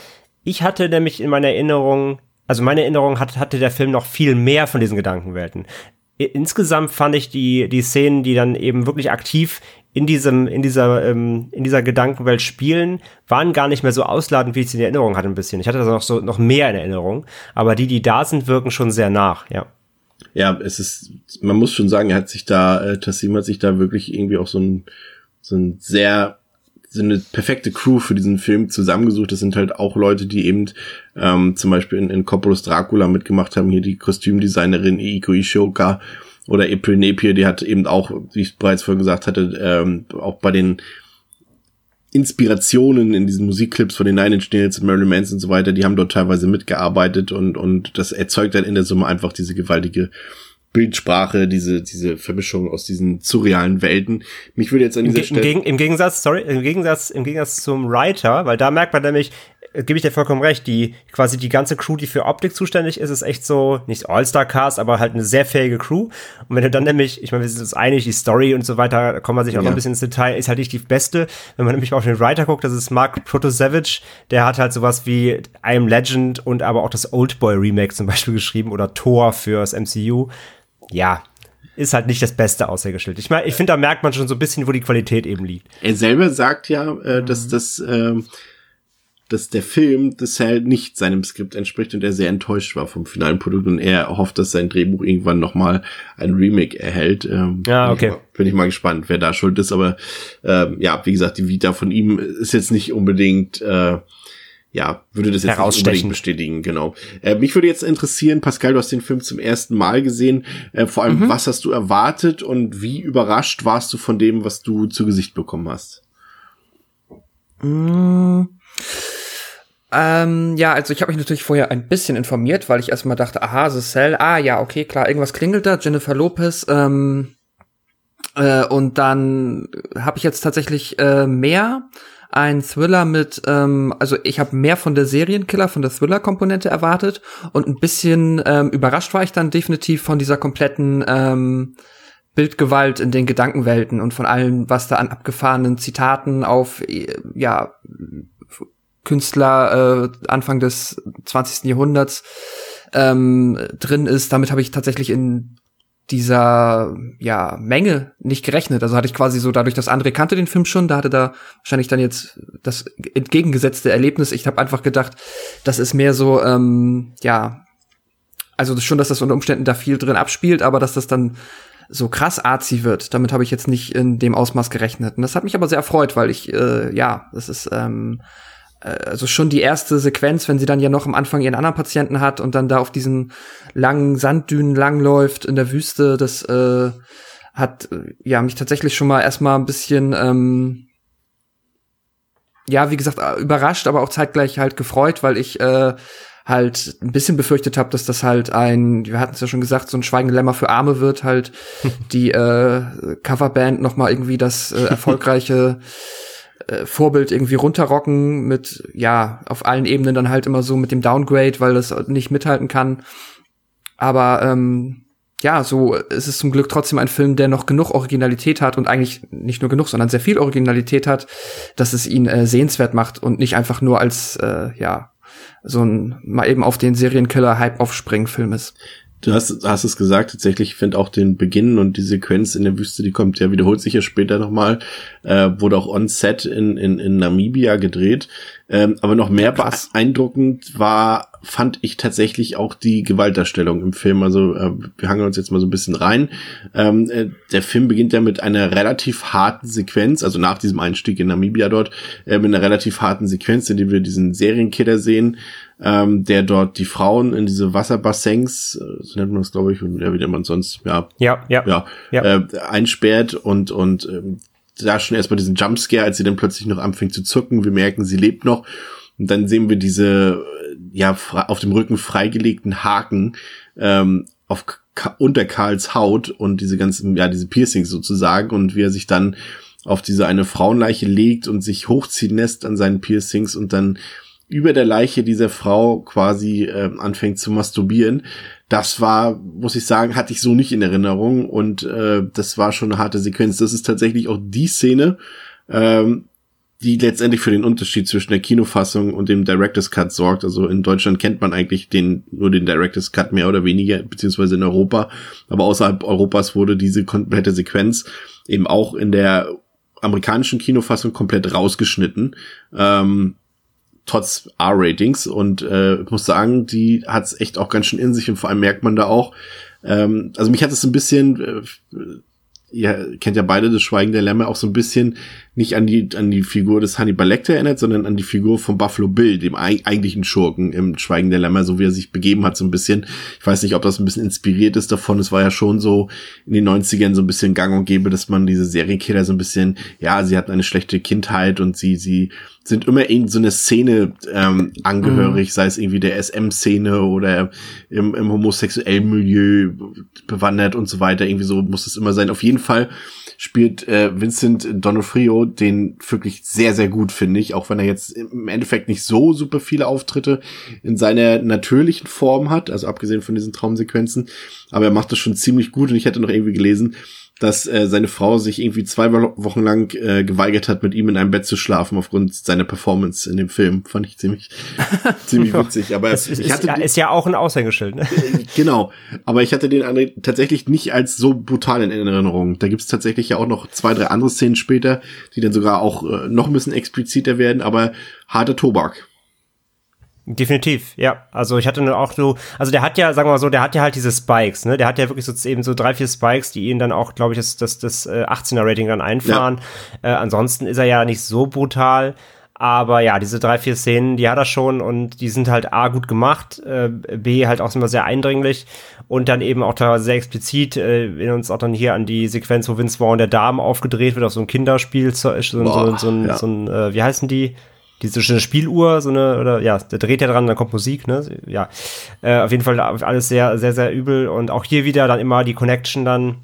Ich hatte nämlich in meiner Erinnerung, also meine Erinnerung hat, hatte der Film noch viel mehr von diesen Gedankenwelten insgesamt fand ich die, die Szenen, die dann eben wirklich aktiv in diesem, in dieser, ähm, in dieser Gedankenwelt spielen, waren gar nicht mehr so ausladend, wie ich sie in Erinnerung hatte ein bisschen. Ich hatte das noch so, noch mehr in Erinnerung. Aber die, die da sind, wirken schon sehr nach, ja. Ja, es ist, man muss schon sagen, er hat sich da, äh, Tassim hat sich da wirklich irgendwie auch so ein, so ein sehr so eine perfekte Crew für diesen Film zusammengesucht. Das sind halt auch Leute, die eben ähm, zum Beispiel in, in Coppolos Dracula mitgemacht haben. Hier die Kostümdesignerin Eiko Ishoka oder April Napier, die hat eben auch, wie ich bereits vorhin gesagt hatte, ähm, auch bei den Inspirationen in diesen Musikclips von den Nine Inch Nails und Marilyn Manson und so weiter, die haben dort teilweise mitgearbeitet und, und das erzeugt dann in der Summe einfach diese gewaltige Bildsprache, diese, diese Vermischung aus diesen surrealen Welten. Mich würde jetzt an dieser Im, Stelle. Im, Im Gegensatz, sorry, im Gegensatz, im Gegensatz zum Writer, weil da merkt man nämlich, gebe ich dir vollkommen recht, die quasi die ganze Crew, die für Optik zuständig ist, ist echt so, nicht All-Star-Cast, aber halt eine sehr fähige Crew. Und wenn du dann nämlich, ich meine, wir sind uns einig, die Story und so weiter, da kommt man sich auch ja. noch ein bisschen ins Detail, ist halt nicht die beste. Wenn man nämlich auf den Writer guckt, das ist Mark Protosevich, der hat halt sowas wie I Am Legend und aber auch das Oldboy Remake zum Beispiel geschrieben oder Thor fürs MCU ja, ist halt nicht das Beste außergestellt. Ich meine, ich finde, da merkt man schon so ein bisschen, wo die Qualität eben liegt. Er selber sagt ja, äh, dass mhm. das, äh, dass der Film das halt nicht seinem Skript entspricht und er sehr enttäuscht war vom finalen Produkt und er hofft, dass sein Drehbuch irgendwann nochmal ein Remake erhält. Ähm, ja, okay. Bin ich, mal, bin ich mal gespannt, wer da schuld ist, aber ähm, ja, wie gesagt, die Vita von ihm ist jetzt nicht unbedingt äh, ja, würde das jetzt nicht unbedingt bestätigen, genau. Äh, mich würde jetzt interessieren, Pascal, du hast den Film zum ersten Mal gesehen. Äh, vor allem, mhm. was hast du erwartet und wie überrascht warst du von dem, was du zu Gesicht bekommen hast? Mm. Ähm, ja, also ich habe mich natürlich vorher ein bisschen informiert, weil ich erstmal dachte, aha, The Cell, ah ja, okay, klar, irgendwas klingelt da, Jennifer Lopez, ähm, Äh, und dann habe ich jetzt tatsächlich äh, mehr ein Thriller mit, ähm, also ich habe mehr von der Serienkiller, von der Thriller-Komponente erwartet und ein bisschen ähm, überrascht war ich dann definitiv von dieser kompletten ähm, Bildgewalt in den Gedankenwelten und von allem, was da an abgefahrenen Zitaten auf äh, ja Künstler äh, Anfang des 20. Jahrhunderts ähm, drin ist. Damit habe ich tatsächlich in dieser ja Menge nicht gerechnet. Also hatte ich quasi so dadurch, dass André kannte den Film schon, da hatte da wahrscheinlich dann jetzt das entgegengesetzte Erlebnis. Ich habe einfach gedacht, das ist mehr so ähm, ja also schon, dass das unter Umständen da viel drin abspielt, aber dass das dann so krass arzi wird, damit habe ich jetzt nicht in dem Ausmaß gerechnet. Und das hat mich aber sehr erfreut, weil ich, äh, ja, das ist ähm, äh, also schon die erste Sequenz, wenn sie dann ja noch am Anfang ihren anderen Patienten hat und dann da auf diesen langen Sanddünen langläuft in der Wüste, das äh, hat äh, ja mich tatsächlich schon mal erstmal ein bisschen ähm, ja, wie gesagt, äh, überrascht, aber auch zeitgleich halt gefreut, weil ich äh, halt ein bisschen befürchtet habe, dass das halt ein, wir hatten es ja schon gesagt, so ein Schweigende Lämmer für Arme wird, halt die äh, Coverband noch mal irgendwie das äh, erfolgreiche äh, Vorbild irgendwie runterrocken mit, ja, auf allen Ebenen dann halt immer so mit dem Downgrade, weil das nicht mithalten kann. Aber ähm, ja, so ist es zum Glück trotzdem ein Film, der noch genug Originalität hat und eigentlich nicht nur genug, sondern sehr viel Originalität hat, dass es ihn äh, sehenswert macht und nicht einfach nur als äh, ja so ein mal eben auf den Serienkiller-Hype aufspringen Film ist. Du hast, hast es gesagt, tatsächlich, ich finde auch den Beginn und die Sequenz in der Wüste, die kommt, ja, wiederholt sich ja später nochmal, äh, wurde auch on set in, in, in Namibia gedreht. Ähm, aber noch mehr beeindruckend war, fand ich tatsächlich auch die Gewaltdarstellung im Film. Also äh, wir hangen uns jetzt mal so ein bisschen rein. Ähm, äh, der Film beginnt ja mit einer relativ harten Sequenz, also nach diesem Einstieg in Namibia dort, äh, mit einer relativ harten Sequenz, in der wir diesen Serienkiller sehen, ähm, der dort die Frauen in diese Wasserbassins, äh, so nennt man es, glaube ich, ja, wie nennt man sonst, ja, ja, ja, ja, ja. Äh, einsperrt und und ähm, da schon erstmal diesen Jumpscare, als sie dann plötzlich noch anfängt zu zucken. Wir merken, sie lebt noch. Und dann sehen wir diese, ja, auf dem Rücken freigelegten Haken ähm, auf unter Karls Haut und diese ganzen, ja, diese Piercings sozusagen und wie er sich dann auf diese eine Frauenleiche legt und sich hochziehen lässt an seinen Piercings und dann über der Leiche dieser Frau quasi äh, anfängt zu masturbieren. Das war, muss ich sagen, hatte ich so nicht in Erinnerung und äh, das war schon eine harte Sequenz. Das ist tatsächlich auch die Szene, ähm, die letztendlich für den Unterschied zwischen der Kinofassung und dem Director's Cut sorgt. Also in Deutschland kennt man eigentlich den, nur den Director's Cut mehr oder weniger, beziehungsweise in Europa. Aber außerhalb Europas wurde diese komplette Sequenz eben auch in der amerikanischen Kinofassung komplett rausgeschnitten. Ähm, trotz R-Ratings und äh, muss sagen, die hat es echt auch ganz schön in sich und vor allem merkt man da auch, ähm, also mich hat es ein bisschen, äh, ihr kennt ja beide das Schweigen der Lämme auch so ein bisschen nicht an die, an die Figur des Hannibal Lecter erinnert, sondern an die Figur von Buffalo Bill, dem eigentlichen Schurken im Schweigen der Lämmer, so wie er sich begeben hat, so ein bisschen. Ich weiß nicht, ob das ein bisschen inspiriert ist davon. Es war ja schon so in den 90ern so ein bisschen gang und gäbe, dass man diese Serienkiller so ein bisschen, ja, sie hatten eine schlechte Kindheit und sie, sie sind immer in so eine Szene ähm, angehörig, mhm. sei es irgendwie der SM-Szene oder im, im homosexuellen Milieu bewandert und so weiter. Irgendwie so muss es immer sein. Auf jeden Fall spielt äh, Vincent Donofrio den wirklich sehr, sehr gut, finde ich, auch wenn er jetzt im Endeffekt nicht so super viele Auftritte in seiner natürlichen Form hat, also abgesehen von diesen Traumsequenzen, aber er macht das schon ziemlich gut und ich hätte noch irgendwie gelesen, dass äh, seine Frau sich irgendwie zwei Wochen lang äh, geweigert hat, mit ihm in einem Bett zu schlafen aufgrund seiner Performance in dem Film. Fand ich ziemlich, ziemlich witzig. Aber ist, ich hatte ist, ja, ist ja auch ein Aushängeschild. Ne? genau. Aber ich hatte den tatsächlich nicht als so brutal in Erinnerung. Da gibt's tatsächlich ja auch noch zwei, drei andere Szenen später, die dann sogar auch äh, noch ein bisschen expliziter werden. Aber harter Tobak. Definitiv, ja. Also ich hatte nur auch so, also der hat ja, sagen wir mal so, der hat ja halt diese Spikes, ne? Der hat ja wirklich so eben so drei, vier Spikes, die ihn dann auch, glaube ich, das, das, das äh, 18er-Rating dann einfahren. Ja. Äh, ansonsten ist er ja nicht so brutal. Aber ja, diese drei, vier Szenen, die hat er schon und die sind halt A gut gemacht, äh, B halt auch immer sehr eindringlich und dann eben auch da sehr explizit, äh, in uns auch dann hier an die Sequenz, wo Vince Vaughn der Damen aufgedreht wird auf so ein Kinderspiel, so, so, Boah, so, so, ein, ja. so ein äh, wie heißen die? Diese schöne Spieluhr, so eine, oder ja, der dreht ja dran, dann kommt Musik, ne? Ja. Äh, auf jeden Fall alles sehr, sehr, sehr übel. Und auch hier wieder dann immer die Connection dann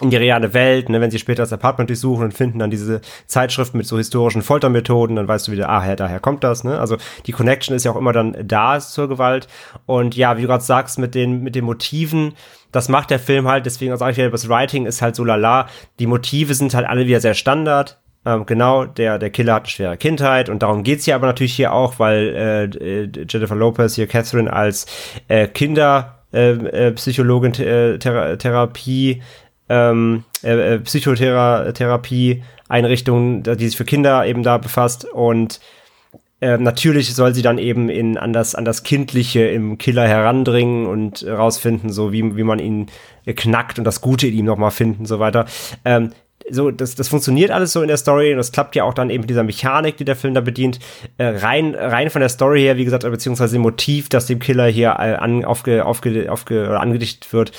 in die reale Welt, ne, wenn sie später das Apartment durchsuchen und finden dann diese Zeitschriften mit so historischen Foltermethoden, dann weißt du wieder, ah, ja, daher kommt das, ne? Also die Connection ist ja auch immer dann da zur Gewalt. Und ja, wie du gerade sagst, mit den, mit den Motiven, das macht der Film halt, deswegen sage ich wieder, das Writing ist halt so lala. Die Motive sind halt alle wieder sehr Standard. Ähm, genau, der, der Killer hat eine schwere Kindheit und darum geht's hier aber natürlich hier auch, weil äh, äh Jennifer Lopez hier Catherine als äh, Kinderpsychologin äh, äh, Thera Therapie ähm, äh, äh Psychotherapie Einrichtung, die sich für Kinder eben da befasst und äh, natürlich soll sie dann eben in an das an das kindliche im Killer herandringen und rausfinden, so wie wie man ihn knackt und das Gute in ihm noch mal finden, so weiter. Ähm, so, das, das funktioniert alles so in der Story und das klappt ja auch dann eben mit dieser Mechanik, die der Film da bedient. Äh, rein, rein von der Story her, wie gesagt, beziehungsweise dem Motiv, das dem Killer hier äh, an, aufge, aufge, aufge, oder angedichtet wird,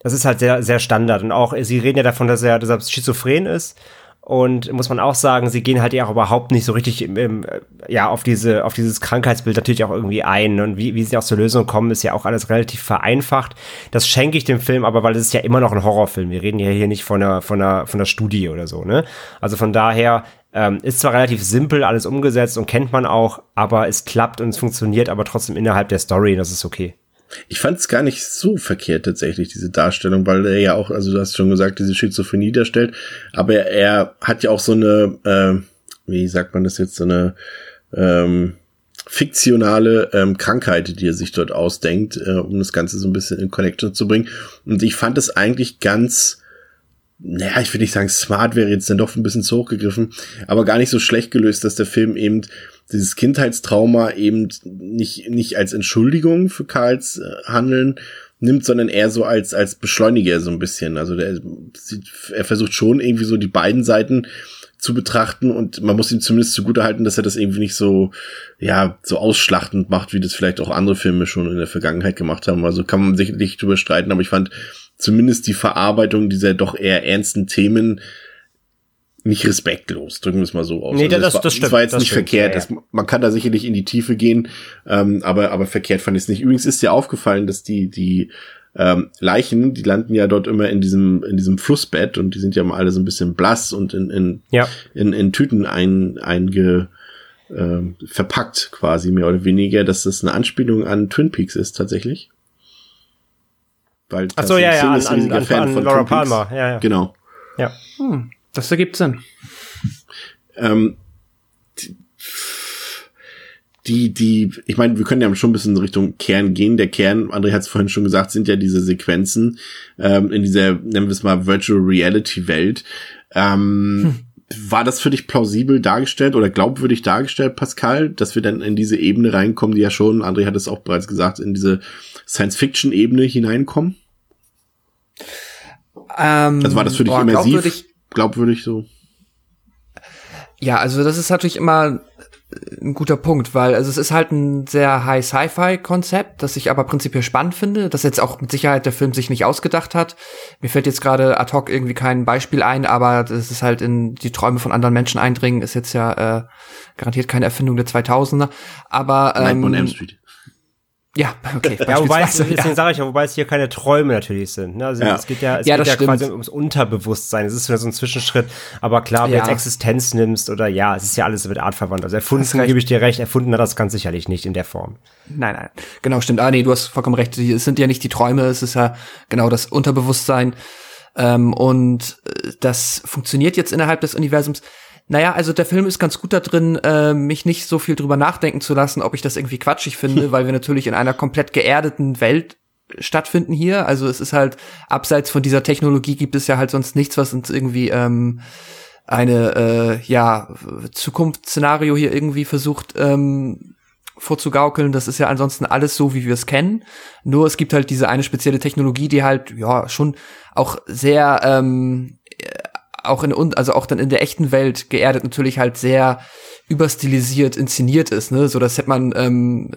das ist halt sehr, sehr Standard. Und auch, sie reden ja davon, dass er, dass er schizophren ist. Und muss man auch sagen, sie gehen halt ja auch überhaupt nicht so richtig im, im, ja, auf diese, auf dieses Krankheitsbild natürlich auch irgendwie ein. Und wie, wie sie auch zur Lösung kommen, ist ja auch alles relativ vereinfacht. Das schenke ich dem Film aber, weil es ist ja immer noch ein Horrorfilm. Wir reden ja hier nicht von einer, von einer, von einer Studie oder so, ne? Also von daher, ähm, ist zwar relativ simpel alles umgesetzt und kennt man auch, aber es klappt und es funktioniert aber trotzdem innerhalb der Story, das ist okay. Ich fand es gar nicht so verkehrt tatsächlich, diese Darstellung, weil er ja auch, also du hast schon gesagt, diese Schizophrenie darstellt, aber er, er hat ja auch so eine, äh, wie sagt man das jetzt, so eine ähm, fiktionale ähm, Krankheit, die er sich dort ausdenkt, äh, um das Ganze so ein bisschen in Connection zu bringen. Und ich fand es eigentlich ganz, naja, ich will nicht sagen, smart wäre jetzt dann doch ein bisschen zu hoch gegriffen, aber gar nicht so schlecht gelöst, dass der Film eben dieses Kindheitstrauma eben nicht, nicht als Entschuldigung für Karls äh, Handeln nimmt, sondern eher so als, als Beschleuniger so ein bisschen. Also der, er versucht schon irgendwie so die beiden Seiten zu betrachten und man muss ihm zumindest zugute halten, dass er das irgendwie nicht so, ja, so ausschlachtend macht, wie das vielleicht auch andere Filme schon in der Vergangenheit gemacht haben. Also kann man sicherlich drüber streiten, aber ich fand zumindest die Verarbeitung dieser doch eher ernsten Themen nicht respektlos, drücken wir es mal so aus. Nee, also das, das, das, stimmt. Das war jetzt das nicht stimmt, verkehrt. ja, ja. Das, man kann da sicherlich in die Tiefe gehen, ähm, aber, aber verkehrt fand ich es nicht. Übrigens ist dir aufgefallen, dass die, die ähm, Leichen, die landen ja dort immer in diesem, in diesem Flussbett und die sind ja mal alle so ein bisschen blass und in, in, Ja. in, in Tüten ein, einge, ähm, verpackt quasi mehr oder weniger, dass das eine Anspielung an Twin Peaks ist tatsächlich. Weil Ach so, ja, ja, an, an, an, Fan an von Laura. Palmer. Ja, ja. Genau. ja. Hm, das ergibt Sinn. ähm, die, die, ich meine, wir können ja schon ein bisschen in Richtung Kern gehen. Der Kern, André hat es vorhin schon gesagt, sind ja diese Sequenzen ähm, in dieser, nennen wir es mal, Virtual Reality Welt. Ähm, War das für dich plausibel dargestellt oder glaubwürdig dargestellt, Pascal, dass wir dann in diese Ebene reinkommen, die ja schon, André hat es auch bereits gesagt, in diese Science-Fiction-Ebene hineinkommen? Ähm, Also war das für dich boah, immersiv? Glaubwürdig- so? Ja, also das ist natürlich immer ein guter Punkt, weil also es ist halt ein sehr High Sci-Fi Konzept, das ich aber prinzipiell spannend finde, das jetzt auch mit Sicherheit der Film sich nicht ausgedacht hat. Mir fällt jetzt gerade ad hoc irgendwie kein Beispiel ein, aber das ist halt in die Träume von anderen Menschen eindringen, ist jetzt ja äh, garantiert keine Erfindung der 2000er, aber ähm, Nightmare on Elm Street. Ja, okay, Ja, wobei es, deswegen sage ich ja, wobei es hier keine Träume natürlich sind. Ne? Also Ja. es geht ja, es Ja, geht ja stimmt. quasi ums Unterbewusstsein. Es ist so ein Zwischenschritt. Aber klar, wenn du Ja. jetzt Existenz nimmst oder ja, es ist ja alles mit Art verwandt. Also erfunden, recht. gebe ich dir recht, erfunden hat das ganz sicherlich nicht in der Form. Nein, nein. Genau, stimmt. Ah, nee, du hast vollkommen recht. Es sind ja nicht die Träume, es ist ja genau das Unterbewusstsein. Ähm, und äh, das funktioniert jetzt innerhalb des Universums. Naja, also der Film ist ganz gut da drin, äh, mich nicht so viel drüber nachdenken zu lassen, ob ich das irgendwie quatschig finde, weil wir natürlich in einer komplett geerdeten Welt stattfinden hier. Also es ist halt, abseits von dieser Technologie gibt es ja halt sonst nichts, was uns irgendwie ähm, eine äh, ja Zukunftsszenario hier irgendwie versucht ähm, vorzugaukeln. Das ist ja ansonsten alles so, wie wir es kennen. Nur es gibt halt diese eine spezielle Technologie, die halt ja schon auch sehr ähm, äh, auch in also auch dann in der echten Welt geerdet natürlich halt sehr überstilisiert inszeniert ist, ne, so das hätte man ähm,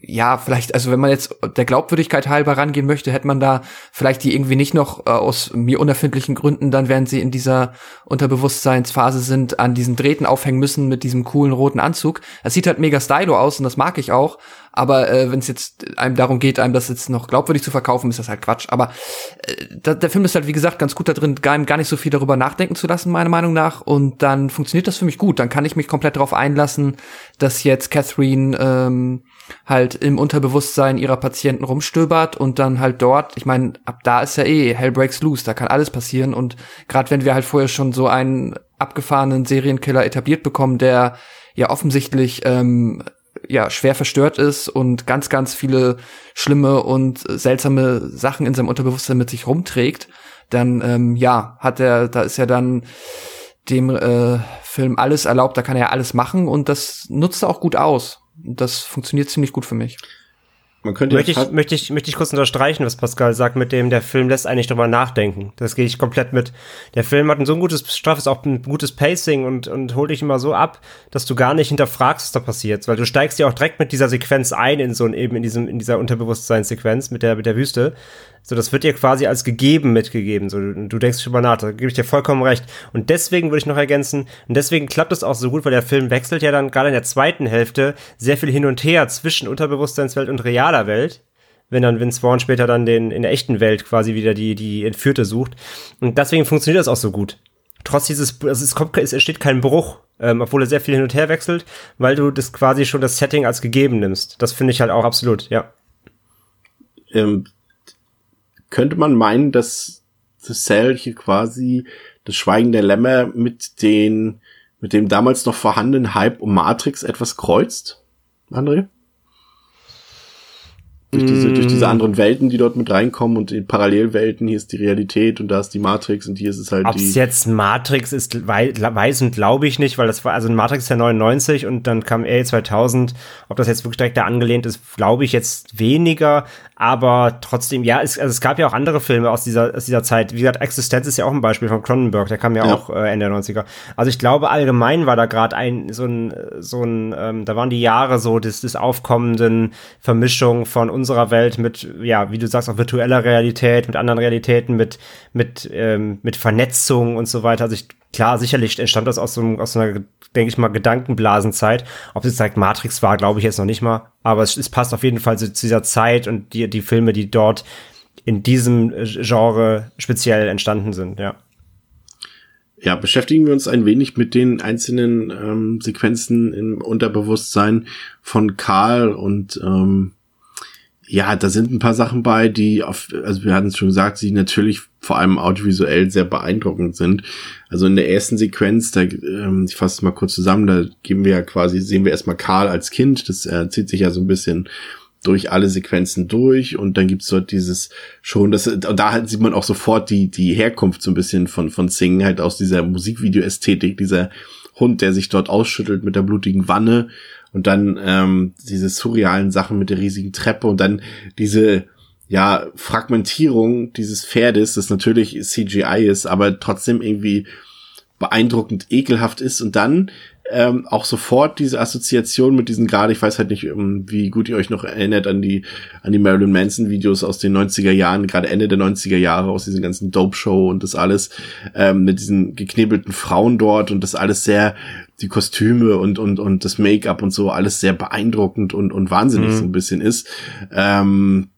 ja, vielleicht, also wenn man jetzt der Glaubwürdigkeit halber rangehen möchte, hätte man da vielleicht die irgendwie nicht noch äh, aus mir unerfindlichen Gründen, dann während sie in dieser Unterbewusstseinsphase sind, an diesen Drähten aufhängen müssen mit diesem coolen roten Anzug. Das sieht halt mega stylo aus und das mag ich auch. Aber äh, wenn es jetzt einem darum geht, einem das jetzt noch glaubwürdig zu verkaufen, ist das halt Quatsch. Aber äh, da, der Film ist halt, wie gesagt, ganz gut da drin, gar, gar nicht so viel darüber nachdenken zu lassen, meiner Meinung nach. Und dann funktioniert das für mich gut. Dann kann ich mich komplett darauf einlassen, dass jetzt Catherine ähm, halt im Unterbewusstsein ihrer Patienten rumstöbert und dann halt dort, ich meine, ab da ist ja eh Hell breaks loose, da kann alles passieren. Und gerade wenn wir halt vorher schon so einen abgefahrenen Serienkiller etabliert bekommen, der ja offensichtlich ähm, ja schwer verstört ist und ganz ganz viele schlimme und seltsame Sachen in seinem Unterbewusstsein mit sich rumträgt, dann ähm, ja hat er da ist ja dann dem äh, Film alles erlaubt, da kann er alles machen und das nutzt er auch gut aus. Das funktioniert ziemlich gut für mich. Man könnte Möchte ich, möchte, ich, möchte ich kurz unterstreichen, was Pascal sagt, mit dem, der Film lässt eigentlich drüber nachdenken. Das gehe ich komplett mit. Der Film hat ein so ein gutes, straffes, auch ein gutes Pacing und, und holt dich immer so ab, dass du gar nicht hinterfragst, was da passiert. Weil du steigst ja auch direkt mit dieser Sequenz ein in so ein, eben in diesem, in dieser Unterbewusstseinssequenz mit der, mit der Wüste. So, das wird dir quasi als gegeben mitgegeben. So, du, denkst schon mal nach, da gebe ich dir vollkommen recht. Und deswegen würde ich noch ergänzen, und deswegen klappt es auch so gut, weil der Film wechselt ja dann gerade in der zweiten Hälfte sehr viel hin und her zwischen Unterbewusstseinswelt und realer Welt wenn dann Vince Vaughn später dann den in der echten Welt quasi wieder die die Entführte sucht und deswegen funktioniert das auch so gut. Trotz dieses, also es kommt, es entsteht kein Bruch, ähm, obwohl er sehr viel hin und her wechselt, weil du das quasi schon das Setting als gegeben nimmst. Das finde ich halt auch absolut, ja. ähm, könnte man meinen, dass The Cell hier quasi das Schweigen der Lämmer mit den, mit dem damals noch vorhandenen Hype um Matrix etwas kreuzt? André? Durch diese, durch diese anderen Welten, die dort mit reinkommen und die Parallelwelten, hier ist die Realität und da ist die Matrix und hier ist es halt Ob die. es jetzt Matrix ist, wei weiß und glaube ich nicht, weil das war, also Matrix ist ja 99 und dann kam A 2000. Ob das jetzt wirklich direkt da angelehnt ist, glaube ich jetzt weniger, aber trotzdem, ja, es, also es gab ja auch andere Filme aus dieser, aus dieser Zeit. Wie gesagt, Existenz ist ja auch ein Beispiel von Cronenberg, der kam ja, Ja. auch äh, Ende der 90er. Also ich glaube, allgemein war da gerade ein, so ein, so ein, ähm, da waren die Jahre so des, des aufkommenden Vermischung von unserer Welt mit, ja, wie du sagst, auch virtueller Realität, mit anderen Realitäten, mit, mit, ähm, mit Vernetzung und so weiter. Also ich, klar, sicherlich entstand das aus so, aus einer, denke ich mal, Gedankenblasenzeit. Ob es jetzt direkt Matrix war, glaube ich jetzt noch nicht mal. Aber es, es passt auf jeden Fall zu, zu dieser Zeit und die, die Filme, die dort in diesem äh, Genre speziell entstanden sind, ja. Ja, beschäftigen wir uns ein wenig mit den einzelnen ähm, Sequenzen im Unterbewusstsein von Karl und ähm, ja, da sind ein paar Sachen bei, die auf, also wir hatten es schon gesagt, die natürlich vor allem audiovisuell sehr beeindruckend sind. Also in der ersten Sequenz, da, ähm, ich fasse es mal kurz zusammen, da geben wir ja quasi, sehen wir erstmal Karl als Kind, das äh, zieht sich ja so ein bisschen durch alle Sequenzen durch und dann gibt's dort dieses schon, das, und da sieht man auch sofort die, die Herkunft so ein bisschen von, von Sing, halt aus dieser Musikvideo-Ästhetik, dieser Hund, der sich dort ausschüttelt mit der blutigen Wanne und dann ähm, diese surrealen Sachen mit der riesigen Treppe und dann diese ja Fragmentierung dieses Pferdes, das natürlich CGI ist, aber trotzdem irgendwie beeindruckend ekelhaft ist. Und dann ähm, auch sofort diese Assoziation mit diesen gerade, ich weiß halt nicht, ähm, wie gut ihr euch noch erinnert an die an die Marilyn Manson Videos aus den 90er Jahren, gerade Ende der 90er Jahre aus diesen ganzen Dope Show und das alles ähm, mit diesen geknebelten Frauen dort und das alles sehr die Kostüme und und und das Make-up und so alles sehr beeindruckend und und wahnsinnig so ein bisschen ist. Ähm,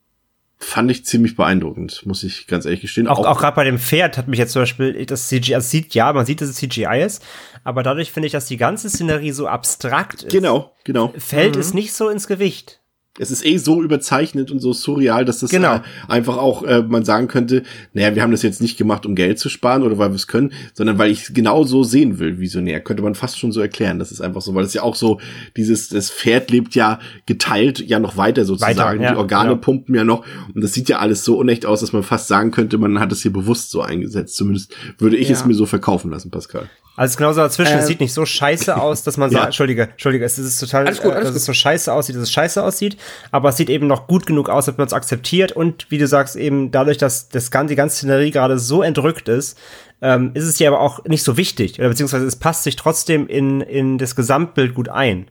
fand ich ziemlich beeindruckend, muss ich ganz ehrlich gestehen. Auch, auch gerade bei dem Pferd hat mich jetzt zum Beispiel das CGI, also sieht, ja, man sieht, dass es CGI ist, aber dadurch finde ich, dass die ganze Szenerie so abstrakt ist, genau, genau. fällt es nicht so ins Gewicht. Es ist eh so überzeichnet und so surreal, dass das Genau. äh, einfach auch äh, man sagen könnte, naja, wir haben das jetzt nicht gemacht, um Geld zu sparen oder weil wir es können, sondern weil ich es genau so sehen will, visionär. Könnte man fast schon so erklären. Das ist einfach so, weil es ja auch so, dieses, das Pferd lebt ja geteilt ja noch weiter sozusagen. Weiter, ja, Die Organe genau. pumpen ja noch und das sieht ja alles so unecht aus, dass man fast sagen könnte, man hat es hier bewusst so eingesetzt. Zumindest würde ich Ja. es mir so verkaufen lassen, Pascal. Also genauso dazwischen, es Äh, sieht nicht so scheiße aus, dass man Ja. sagt, Entschuldige, Entschuldige, es ist total, Alles gut, äh, alles dass es gut. so scheiße aussieht, dass es scheiße aussieht, aber es sieht eben noch gut genug aus, dass man es akzeptiert und wie du sagst, eben dadurch, dass das ganze, die ganze Szenerie gerade so entrückt ist, ähm, ist es ja aber auch nicht so wichtig, oder beziehungsweise es passt sich trotzdem in, in das Gesamtbild gut ein.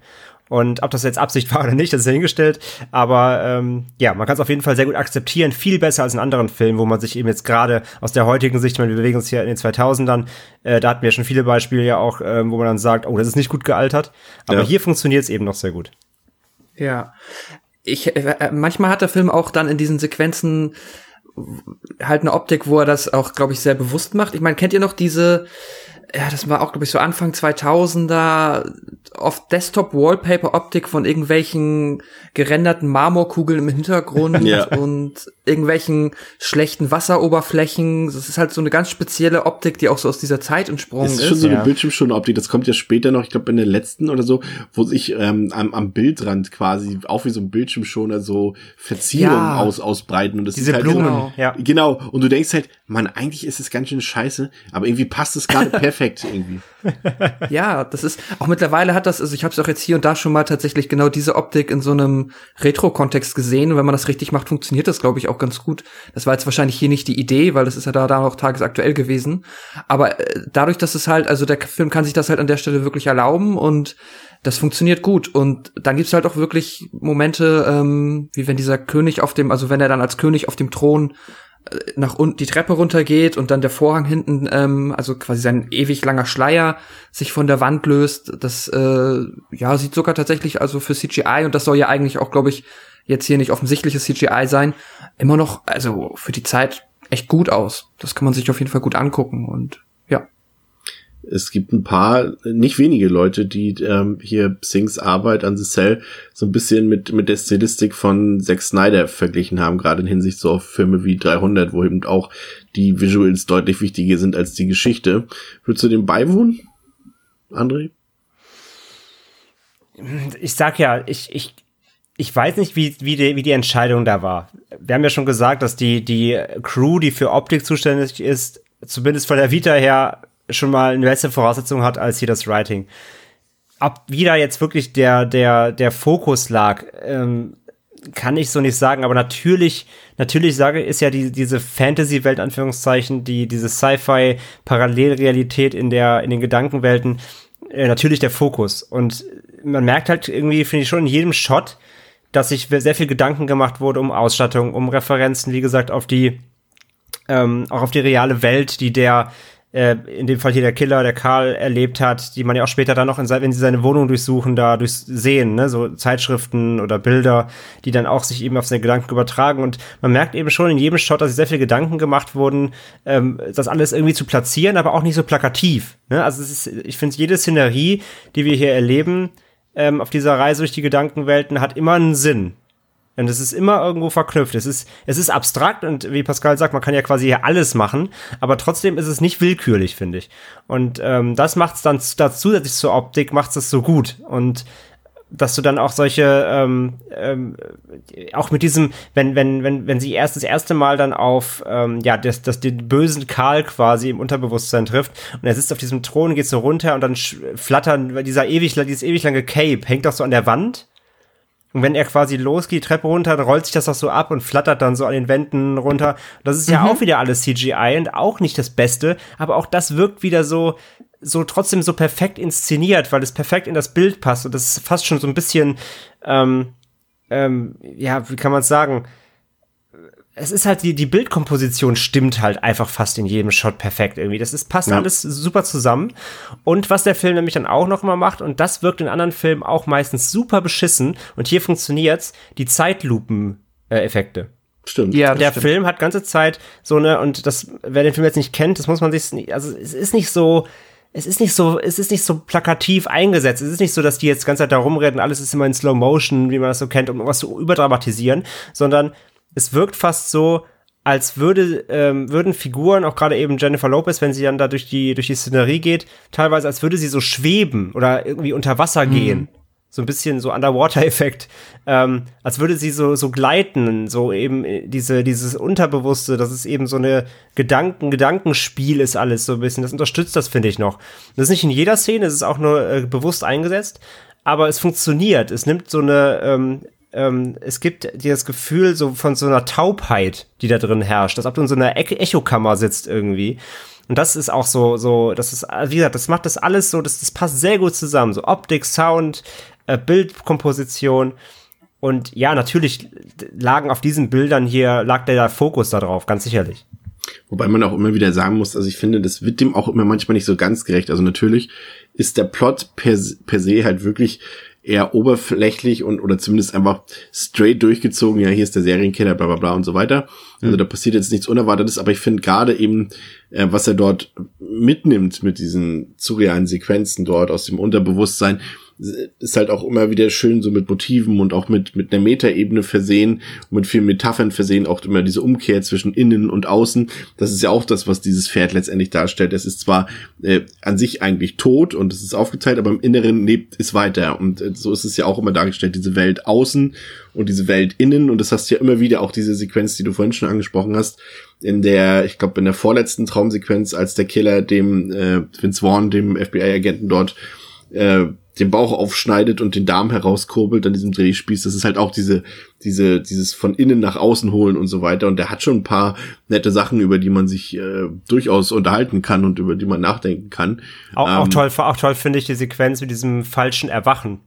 Und ob das jetzt Absicht war oder nicht, das ist ja hingestellt. Aber ähm, ja, man kann es auf jeden Fall sehr gut akzeptieren. Viel besser als in anderen Filmen, wo man sich eben jetzt gerade aus der heutigen Sicht, ich meine, wir bewegen uns hier in den 2000ern, äh, da hatten wir schon viele Beispiele ja auch, ähm, wo man dann sagt, oh, das ist nicht gut gealtert. Aber Ja. hier funktioniert es eben noch sehr gut. Ja. Ich, äh, manchmal hat der Film auch dann in diesen Sequenzen halt eine Optik, wo er das auch, glaube ich, sehr bewusst macht. Ich meine, kennt ihr noch diese, ja, das war auch, glaube ich, so Anfang 2000er, oft Desktop-Wallpaper-Optik von irgendwelchen gerenderten Marmorkugeln im Hintergrund Ja. und irgendwelchen schlechten Wasseroberflächen. Das ist halt so eine ganz spezielle Optik, die auch so aus dieser Zeit entsprungen ist. ist schon so eine Ja. Bildschirmschonoptik, das kommt ja später noch, ich glaube in der letzten oder so, wo sich ähm, am, am Bildrand quasi auch wie so ein Bildschirmschoner so Verzierungen Ja. aus, ausbreiten. Und das Diese sieht halt Blumen, genau. ja. Genau, und du denkst halt, man, eigentlich ist es ganz schön scheiße, aber irgendwie passt es gerade perfekt irgendwie. Ja, das ist auch mittlerweile hat das, also ich habe es auch jetzt hier und da schon mal tatsächlich genau diese Optik in so einem Retro-Kontext gesehen. Und wenn man das richtig macht, funktioniert das, glaube ich, auch ganz gut. Das war jetzt wahrscheinlich hier nicht die Idee, weil das ist ja da, da auch tagesaktuell gewesen. Aber äh, dadurch, dass es halt, also der Film kann sich das halt an der Stelle wirklich erlauben und das funktioniert gut. Und dann gibt's halt auch wirklich Momente, ähm, wie wenn dieser König auf dem, also wenn er dann als König auf dem Thron nach unten die Treppe runtergeht und dann der Vorhang hinten, ähm, also quasi sein ewig langer Schleier sich von der Wand löst. Das äh, ja sieht sogar tatsächlich also für CGI und das soll ja eigentlich auch, glaube ich, jetzt hier nicht offensichtliches CGI sein, immer noch also für die Zeit echt gut aus. Das kann man sich auf jeden Fall gut angucken und. Es gibt ein paar, nicht wenige Leute, die ähm, hier Sings Arbeit an The Cell so ein bisschen mit, mit der Stilistik von Zack Snyder verglichen haben, gerade in Hinsicht so auf Filme wie 300, wo eben auch die Visuals deutlich wichtiger sind als die Geschichte. Würdest du dem beiwohnen, André? ich sag ja, ich, ich, ich weiß nicht, wie, wie, die, wie die Entscheidung da war. Wir haben ja schon gesagt, dass die, die Crew, die für Optik zuständig ist, zumindest von der Vita her schon mal eine bessere Voraussetzung hat als hier das Writing. Ob wie da jetzt wirklich der, der, der Fokus lag, ähm, kann ich so nicht sagen, aber natürlich, natürlich sage, ist ja die, diese Fantasy-Welt, Anführungszeichen, die, diese Sci-Fi-Parallelrealität in der, in den Gedankenwelten, äh, natürlich der Fokus. Und man merkt halt irgendwie, finde ich schon in jedem Shot, dass sich sehr viel Gedanken gemacht wurde um Ausstattung, um Referenzen, wie gesagt, auf die, ähm, auch auf die reale Welt, die der, äh, in dem Fall hier der Killer, der Karl erlebt hat, die man ja auch später dann noch, in, se- wenn sie seine Wohnung durchsuchen, da durch sehen, ne, so Zeitschriften oder Bilder, die dann auch sich eben auf seine Gedanken übertragen. Und man merkt eben schon in jedem Shot, dass sehr viel Gedanken gemacht wurden, ähm, das alles irgendwie zu platzieren, aber auch nicht so plakativ. Ne? Also es ist, ich finde, jede Szenerie, die wir hier erleben, ähm, auf dieser Reise durch die Gedankenwelten, hat immer einen Sinn. Und es ist immer irgendwo verknüpft. Es ist, es ist abstrakt und wie Pascal sagt, man kann ja quasi hier alles machen, aber trotzdem ist es nicht willkürlich, finde ich. Und ähm, das macht es dann da zusätzlich zur Optik, macht es so gut. Und dass du dann auch solche, ähm, ähm, auch mit diesem, wenn, wenn, wenn, wenn sie erst das erste Mal dann auf, ähm, ja, das, das den bösen Karl quasi im Unterbewusstsein trifft und er sitzt auf diesem Thron, geht so runter und dann flattern, dieser ewig, dieses ewig lange Cape hängt doch so an der Wand und wenn er quasi losgeht, die Treppe runter, dann rollt sich das auch so ab und flattert dann so an den Wänden runter. Das ist ja auch wieder alles CGI und auch nicht das Beste, aber auch das wirkt wieder so, so trotzdem so perfekt inszeniert, weil es perfekt in das Bild passt und das ist fast schon so ein bisschen, ähm, ähm, ja, wie kann man es sagen? Es ist halt die, die Bildkomposition stimmt halt einfach fast in jedem Shot perfekt irgendwie. Das ist, passt Ja. alles super zusammen. Und was der Film nämlich dann auch noch mal macht, und das wirkt in anderen Filmen auch meistens super beschissen, und hier funktioniert's, die Zeitlupen-Effekte. Stimmt. Ja, Der stimmt. Film hat ganze Zeit so eine, und das, wer den Film jetzt nicht kennt, das muss man sich, also es ist nicht so, es ist nicht so, es ist nicht so plakativ eingesetzt. Es ist nicht so, dass die jetzt die ganze Zeit da rumreden, alles ist immer in Slow Motion, wie man das so kennt, um irgendwas zu überdramatisieren, sondern es wirkt fast so, als würde, ähm, würden Figuren, auch gerade eben Jennifer Lopez, wenn sie dann da durch die, durch die Szenerie geht, teilweise als würde sie so schweben oder irgendwie unter Wasser gehen. So ein bisschen so Underwater-Effekt. Ähm, als würde sie so, so gleiten, so eben äh, diese, dieses Unterbewusste, dass es eben so eine Gedanken, Gedankenspiel ist alles so ein bisschen. Das unterstützt das, finde ich noch. Das ist nicht in jeder Szene, es ist auch nur äh, bewusst eingesetzt, aber es funktioniert. Es nimmt so eine, ähm, ähm, es gibt das Gefühl so von so einer Taubheit, die da drin herrscht, als ob du in so einer Echo- Echokammer sitzt irgendwie. Und das ist auch so, so, das ist, wie gesagt, das macht das alles so, das, das passt sehr gut zusammen. So Optik, Sound, äh, Bildkomposition. Und ja, natürlich lagen auf diesen Bildern hier, lag der Fokus da drauf, ganz sicherlich. Wobei man auch immer wieder sagen muss, also ich finde, das wird dem auch immer manchmal nicht so ganz gerecht. Also natürlich ist der Plot per, per se halt wirklich eher oberflächlich und oder zumindest einfach straight durchgezogen, ja, hier ist der Serienkiller, bla bla bla und so weiter. Also da passiert jetzt nichts Unerwartetes, aber ich finde gerade eben, äh, was er dort mitnimmt mit diesen surrealen Sequenzen dort aus dem Unterbewusstsein, ist halt auch immer wieder schön so mit Motiven und auch mit, mit einer Metaebene versehen und mit vielen Metaphern versehen, auch immer diese Umkehr zwischen innen und außen. Das ist ja auch das, was dieses Pferd letztendlich darstellt. Es ist zwar äh, an sich eigentlich tot und es ist aufgeteilt, aber im Inneren lebt es weiter. Und äh, so ist es ja auch immer dargestellt, diese Welt außen und diese Welt innen. Und das hast du ja immer wieder auch diese Sequenz, die du vorhin schon angesprochen hast, in der, ich glaube, in der vorletzten Traumsequenz, als der Killer dem äh, Vince Vaughn, dem FBI-Agenten dort, äh, den Bauch aufschneidet und den Darm herauskurbelt an diesem Drehspieß. Das ist halt auch diese, diese, dieses von innen nach außen holen und so weiter. Und der hat schon ein paar nette Sachen, über die man sich äh, durchaus unterhalten kann und über die man nachdenken kann. Auch, ähm, auch toll, auch toll finde ich die Sequenz mit diesem falschen Erwachen.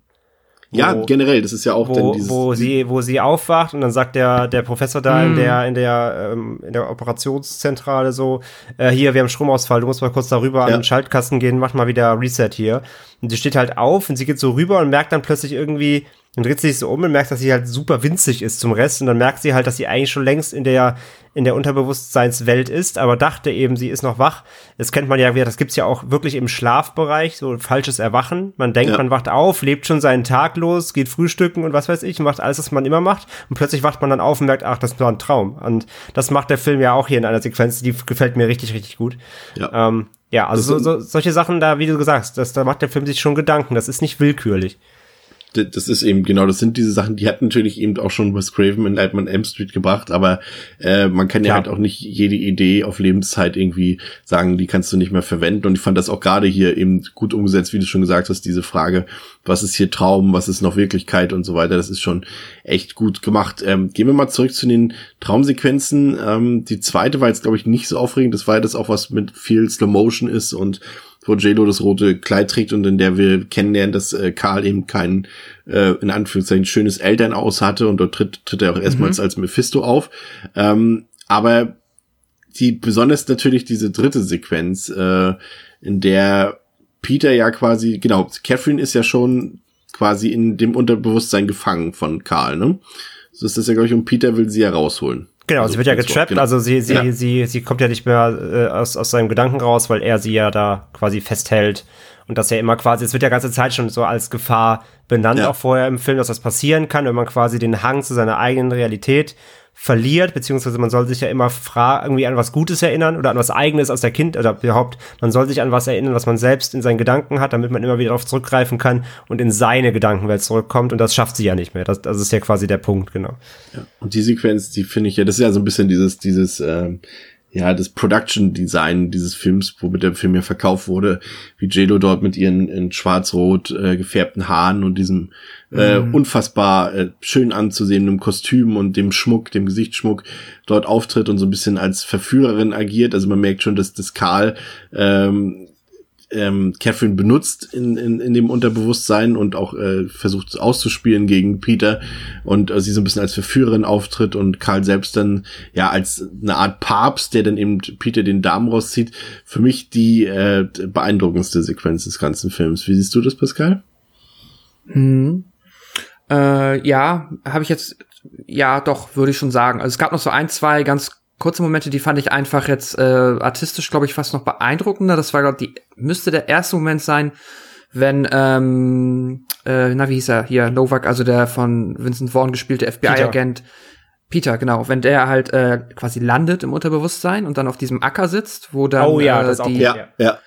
Ja, wo- generell, das ist ja auch wo, dann dieses. wo sie wo sie aufwacht und dann sagt der der Professor da Mhm. in der in der ähm, in der Operationszentrale so äh, hier wir haben Stromausfall du musst mal kurz darüber an Ja. den Schaltkasten gehen mach mal wieder Reset hier und sie steht halt auf und sie geht so rüber und merkt dann plötzlich irgendwie und dreht sich so um und merkt, dass sie halt super winzig ist zum Rest und dann merkt sie halt, dass sie eigentlich schon längst in der in der Unterbewusstseinswelt ist, aber dachte eben, sie ist noch wach. Das kennt man ja wieder, das gibt's ja auch wirklich im Schlafbereich, so falsches Erwachen. Man denkt, Ja. man wacht auf, lebt schon seinen Tag los, geht frühstücken und was weiß ich, macht alles, was man immer macht und plötzlich wacht man dann auf und merkt, ach, das war ein Traum. Und das macht der Film ja auch hier in einer Sequenz, die gefällt mir richtig, richtig gut. Ja. Ähm, ja, also so, so, solche Sachen da, wie du gesagt hast, das, da macht der Film sich schon Gedanken, das ist nicht willkürlich. Das ist eben genau, das sind diese Sachen, die hat natürlich eben auch schon Wes Craven in Nightmare on Elm Street gebracht, aber äh, man kann ja Klar. halt auch nicht jede Idee auf Lebenszeit irgendwie sagen, die kannst du nicht mehr verwenden. Und ich fand das auch gerade hier eben gut umgesetzt, wie du schon gesagt hast, diese Frage, was ist hier Traum, was ist noch Wirklichkeit und so weiter. Das ist schon echt gut gemacht. Ähm, gehen wir mal zurück zu den Traumsequenzen. Ähm, die zweite war jetzt, glaube ich, nicht so aufregend. Das war ja das auch, was mit viel Slow Motion ist und wo JLo das rote Kleid trägt und in der wir kennenlernen, dass äh, Karl eben kein, äh, in Anführungszeichen, schönes Elternhaus hatte und dort tritt, tritt er auch erstmals als Mephisto auf. Ähm, aber die besonders natürlich diese dritte Sequenz, äh, in der Peter ja quasi, genau, Catherine ist ja schon quasi in dem Unterbewusstsein gefangen von Karl, ne? So ist das ja, glaube ich, und Peter will sie ja rausholen. Genau, Also, sie wird ja getrappt, genau. also sie, sie, Ja. sie, sie kommt ja nicht mehr äh, aus, aus seinem Gedanken raus, weil er sie ja da quasi festhält. Und das ja immer quasi, es wird ja ganze Zeit schon so als Gefahr benannt, Ja. auch vorher im Film, dass das passieren kann, wenn man quasi den Hang zu seiner eigenen Realität verliert, beziehungsweise man soll sich ja immer irgendwie an was Gutes erinnern oder an was Eigenes aus der Kind oder überhaupt, man soll sich an was erinnern, was man selbst in seinen Gedanken hat, damit man immer wieder darauf zurückgreifen kann und in seine Gedankenwelt zurückkommt und das schafft sie ja nicht mehr. Das, das ist ja quasi der Punkt, genau. Und die Sequenz, die finde ich ja, das ist ja so ein bisschen dieses, dieses, ähm, ja, das Production Design dieses Films, womit der Film ja verkauft wurde, wie JLo dort mit ihren in schwarz-rot äh, gefärbten Haaren und diesem äh, unfassbar äh, schön anzusehenden Kostüm und dem Schmuck, dem Gesichtsschmuck dort auftritt und so ein bisschen als Verführerin agiert. Also man merkt schon, dass das Karl ähm, ähm, Catherine benutzt in, in, in dem Unterbewusstsein und auch äh, versucht auszuspielen gegen Peter und äh, sie so ein bisschen als Verführerin auftritt und Karl selbst dann ja als eine Art Papst, der dann eben Peter den Darm rauszieht. Für mich die äh, beeindruckendste Sequenz des ganzen Films. Wie siehst du das, Pascal? Mhm. Äh, ja, habe ich jetzt, ja, doch, würde ich schon sagen. Also es gab noch so ein, zwei ganz kurze Momente, die fand ich einfach jetzt äh, artistisch, glaube ich, fast noch beeindruckender. Das war, glaube ich, müsste der erste Moment sein, wenn, ähm, äh, na, wie hieß er hier, Novak, also der von Vincent Vaughn gespielte FBI-Agent. Peter, genau, wenn der halt äh, quasi landet im Unterbewusstsein und dann auf diesem Acker sitzt, wo dann Oh ja, äh, das ist auch die, Ja, ja.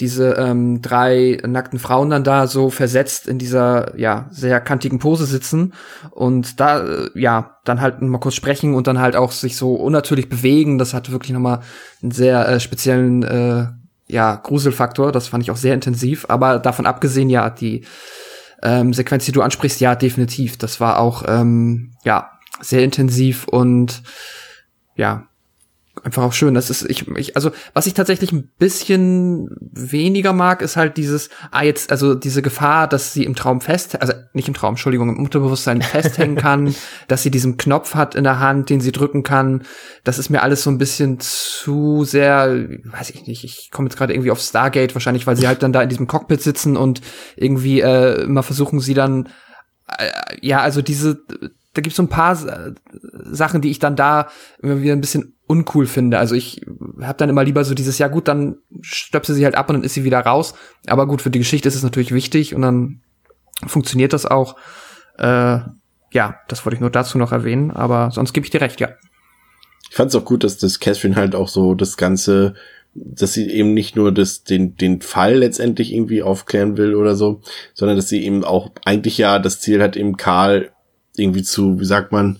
Diese ähm, drei nackten Frauen dann da so versetzt in dieser ja sehr kantigen Pose sitzen und da äh, ja dann halt mal kurz sprechen und dann halt auch sich so unnatürlich bewegen. Das hat wirklich noch mal einen sehr äh, speziellen äh, ja Gruselfaktor. Das fand ich auch sehr intensiv. Aber davon abgesehen ja die ähm, Sequenz, die du ansprichst, ja definitiv. Das war auch ähm, ja sehr intensiv und ja einfach auch schön. Das ist, ich, ich, also, was ich tatsächlich ein bisschen weniger mag, ist halt dieses, ah, jetzt, also diese Gefahr, dass sie im Traum fest, also nicht im Traum, Entschuldigung, im Unterbewusstsein festhängen kann, dass sie diesen Knopf hat in der Hand, den sie drücken kann. Das ist mir alles so ein bisschen zu sehr, weiß ich nicht, ich komme jetzt gerade irgendwie auf Stargate wahrscheinlich, weil sie halt dann da in diesem Cockpit sitzen und irgendwie äh, immer versuchen, sie dann äh, ja, also diese, da gibt's so ein paar Sachen, die ich dann da immer wieder ein bisschen uncool finde. Also ich habe dann immer lieber so dieses, ja gut, dann stöpse sie halt ab und dann ist sie wieder raus. Aber gut, für die Geschichte ist es natürlich wichtig und dann funktioniert das auch. Äh, ja, das wollte ich nur dazu noch erwähnen, aber sonst gebe ich dir recht, ja. Ich fand es auch gut, dass das Catherine halt auch so das Ganze, dass sie eben nicht nur das, den, den Fall letztendlich irgendwie aufklären will oder so, sondern dass sie eben auch eigentlich ja das Ziel hat, eben Karl irgendwie zu, wie sagt man,